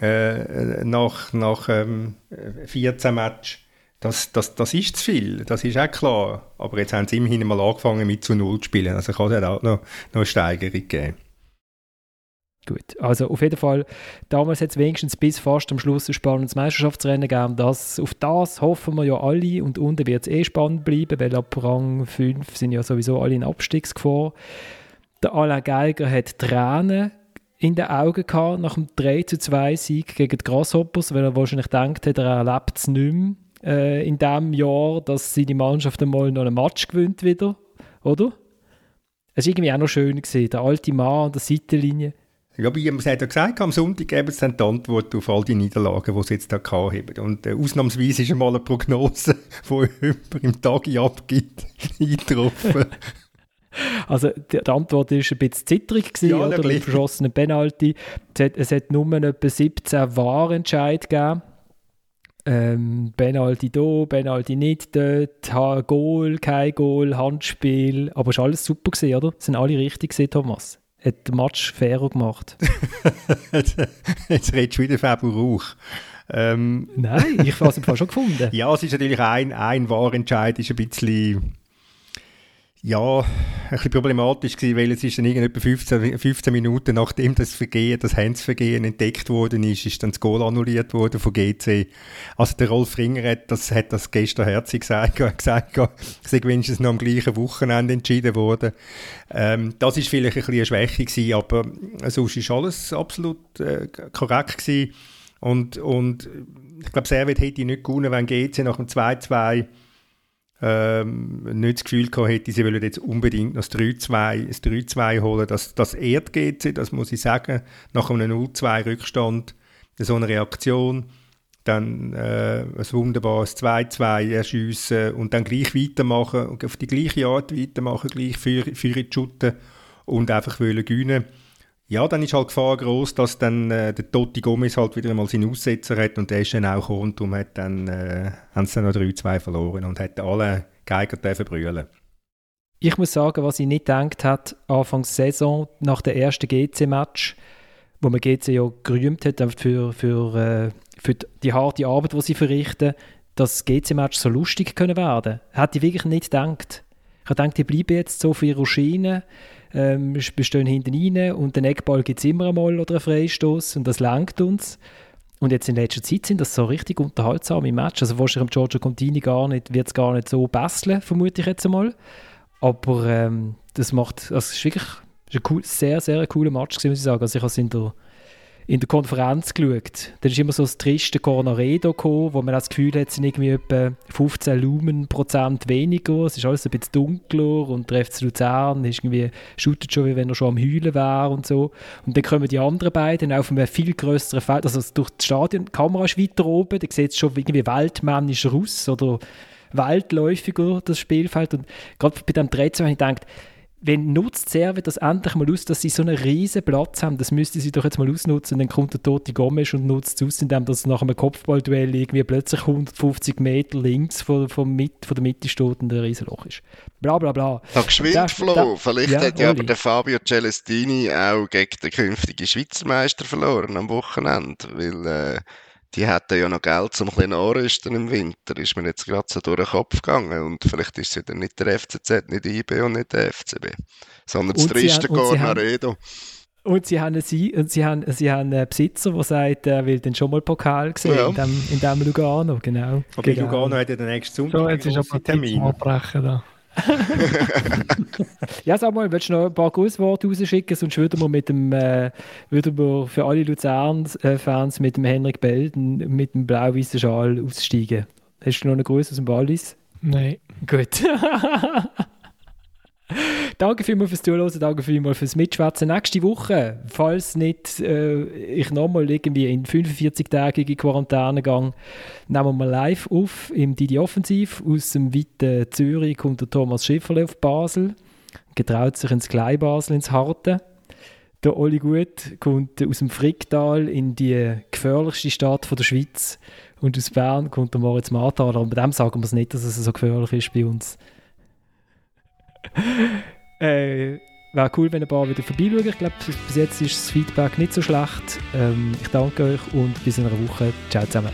Äh, nach nach ähm, 14 Matches. Das, das, das ist zu viel, das ist auch klar. Aber jetzt haben sie immerhin mal angefangen mit zu Null zu spielen. Also kann es auch noch, noch eine Steigerung geben. Gut, also auf jeden Fall, damals hat es wenigstens bis fast am Schluss ein spannendes Meisterschaftsrennen gegeben. Das, auf das hoffen wir ja alle und unten wird es eh spannend bleiben, weil ab Rang 5 sind ja sowieso alle in Abstiegsgefahr. Der Alain Geiger hat Tränen in den Augen gehabt nach dem 3 zu 2 Sieg gegen die Grasshoppers, weil er wahrscheinlich denkt hat, er erlebt es nicht mehr äh, in diesem Jahr, dass seine Mannschaft einmal noch einen Match gewinnt wieder, oder? Es war irgendwie auch noch schön, gewesen, der alte Mann an der Seitenlinie. Ja, wie es hat ja gesagt, am Sonntag geben sie dann die Antwort auf all die Niederlagen, die sie jetzt da haben. Und äh, ausnahmsweise ist einmal eine Prognose, die jemand im Tag abgibt, eingetroffen. Also die, die Antwort war ein bisschen zitterig, gewesen, Ja, oder? Mit verschossenen Penalty. Es hat, es hat nur etwa 17 Wahrentscheid gegeben. Ähm, Penalty da, Penalty nicht dort, ha, Goal, kein Goal, Handspiel. Aber es war alles super, gewesen, oder? Sind alle richtig gewesen, Thomas? Hat den Match fairer gemacht? jetzt, jetzt redest du wieder Fabio Rauch. Ähm, Nein, ich habe es im Fall schon gefunden. ja, es ist natürlich ein, ein Wahrentscheid, ist ein bisschen, ja, ein bisschen problematisch gewesen, weil es ist dann irgend etwa 15, 15 Minuten nachdem das Vergehen, das Handsvergehen entdeckt worden ist, ist dann das Goal annulliert worden von GC. Also der Rolf Ringer hat das, hat das gestern herzlich gesagt, hat gesagt, es sei wenigstens noch am gleichen Wochenende entschieden worden. Ähm, das ist vielleicht ein bisschen eine Schwäche gewesen, aber sonst ist alles absolut äh, korrekt gewesen. Und, und ich glaube, Servet hätte nicht gewonnen, wenn GC nach dem 2-2 ähm, nicht das Gefühl gehabt hätte, sie wollen jetzt unbedingt noch das 3-2 das 3-2 holen. Das, das ehrt GC, das muss ich sagen. Nach einem 0-2-Rückstand so eine Reaktion, dann äh, ein wunderbares 2-2 erschiessen und dann gleich weitermachen und auf die gleiche Art weitermachen, gleich für, für die Schutten und einfach wollen gewinnen. Ja, dann ist halt die Gefahr groß, dass dann äh, der Totti Gomez halt wieder mal seinen Aussetzer hat und der ist dann auch gekommen und darum hat dann, äh, haben sie dann noch 3-2 verloren und hätten alle Geiger dürfen brüllen. Ich muss sagen, was ich nicht gedacht hat, Anfangs Saison, nach dem ersten GC-Match, wo man GC ja gerühmt hat einfach für, für, äh, für die harte Arbeit, die sie verrichten, dass das GC-Match so lustig können werden. Hätte ich wirklich nicht gedacht. Ich habe gedacht, die bleiben jetzt so für ihre Schiene, ähm, wir stehen hinten rein und den Eckball gibt es immer einmal oder einen Freistoß und das langt uns. Und jetzt in letzter Zeit sind das so richtig unterhaltsame Matches. Also wahrscheinlich Giorgio Contini gar nicht, wird es gar nicht so basteln, vermute ich jetzt einmal. Aber ähm, das macht, also es ist wirklich ist ein cool, sehr, sehr cooler Match muss ich sagen. Also ich habe es in der, in der Konferenz geschaut. Dann ist immer so das triste Cornaredo gekommen, wo man das Gefühl hat, es sind irgendwie etwa 15 Lumenprozent weniger. Es ist alles ein bisschen dunkler und der FC Luzern ist irgendwie, shootet schon, wie wenn er schon am Heulen wäre und so. Und dann kommen die anderen beiden auf einem viel größeren Feld, also durch das Stadion, die Kamera ist weiter oben, da sieht es schon irgendwie weltmännischer aus oder weltläufiger, das Spielfeld. Und gerade bei dem 13 habe ich gedacht, wenn nutzt Serve das endlich mal aus, dass sie so einen riesen Platz haben, das müsste sie doch jetzt mal ausnutzen. Und dann kommt der Tote Gomes und nutzt es aus, indem das nach einem Kopfballduell irgendwie plötzlich 150 Meter links von, von, mit, von der Mitte steht und ein Riesenloch ist. Bla bla bla. Da geschwind, Flo. da- Vielleicht ja, hat ja aber der Fabio Celestini auch gegen den künftigen Schweizer Meister verloren am Wochenende, weil äh, die hatten ja noch Geld zum ein bisschen anrüsten im Winter. Ist mir jetzt gerade so durch den Kopf gegangen und vielleicht ist es ja dann nicht der FCZ, nicht IB und nicht der FCB, sondern das Und sie triste haben- und sie haben- sie haben, sie, und sie haben, sie haben einen Besitzer, der sagt, er will dann schon mal Pokal sehen Ja. in, dem, in dem Lugano. Genau. Aber genau. Lugano hat ja den nächsten Sonntag So, jetzt ist grossen aber Termin. Termin abbrechen da. Ja, sag mal, willst du noch ein paar Grußworte rausschicken? Sonst würden wir mit dem, äh, würden wir für alle Luzern-Fans mit dem Henrik Belden mit dem blau-weißen Schal aussteigen. Hast du noch einen Gruß aus dem Wallis? Nein. Gut. danke vielmals fürs Zuhören, danke vielmals fürs Mitschwätzen. Nächste Woche, falls nicht äh, ich nochmal irgendwie in 45-tägige Quarantäne gehe, nehmen wir live auf im Didi Offensiv. Aus dem weiten Zürich kommt der Thomas Schifferle auf Basel, getraut sich ins Kleinbasel, ins Harte. Der Oli Gut kommt aus dem Fricktal in die gefährlichste Stadt der Schweiz. Und aus Bern kommt der Moritz Marthaler. Und bei dem sagen wir es nicht, dass es so gefährlich ist bei uns. äh, Wäre cool, wenn ein paar wieder vorbeischauen. Ich glaube, bis jetzt ist das Feedback nicht so schlecht. Ähm, ich danke euch und bis in einer Woche. Ciao zusammen.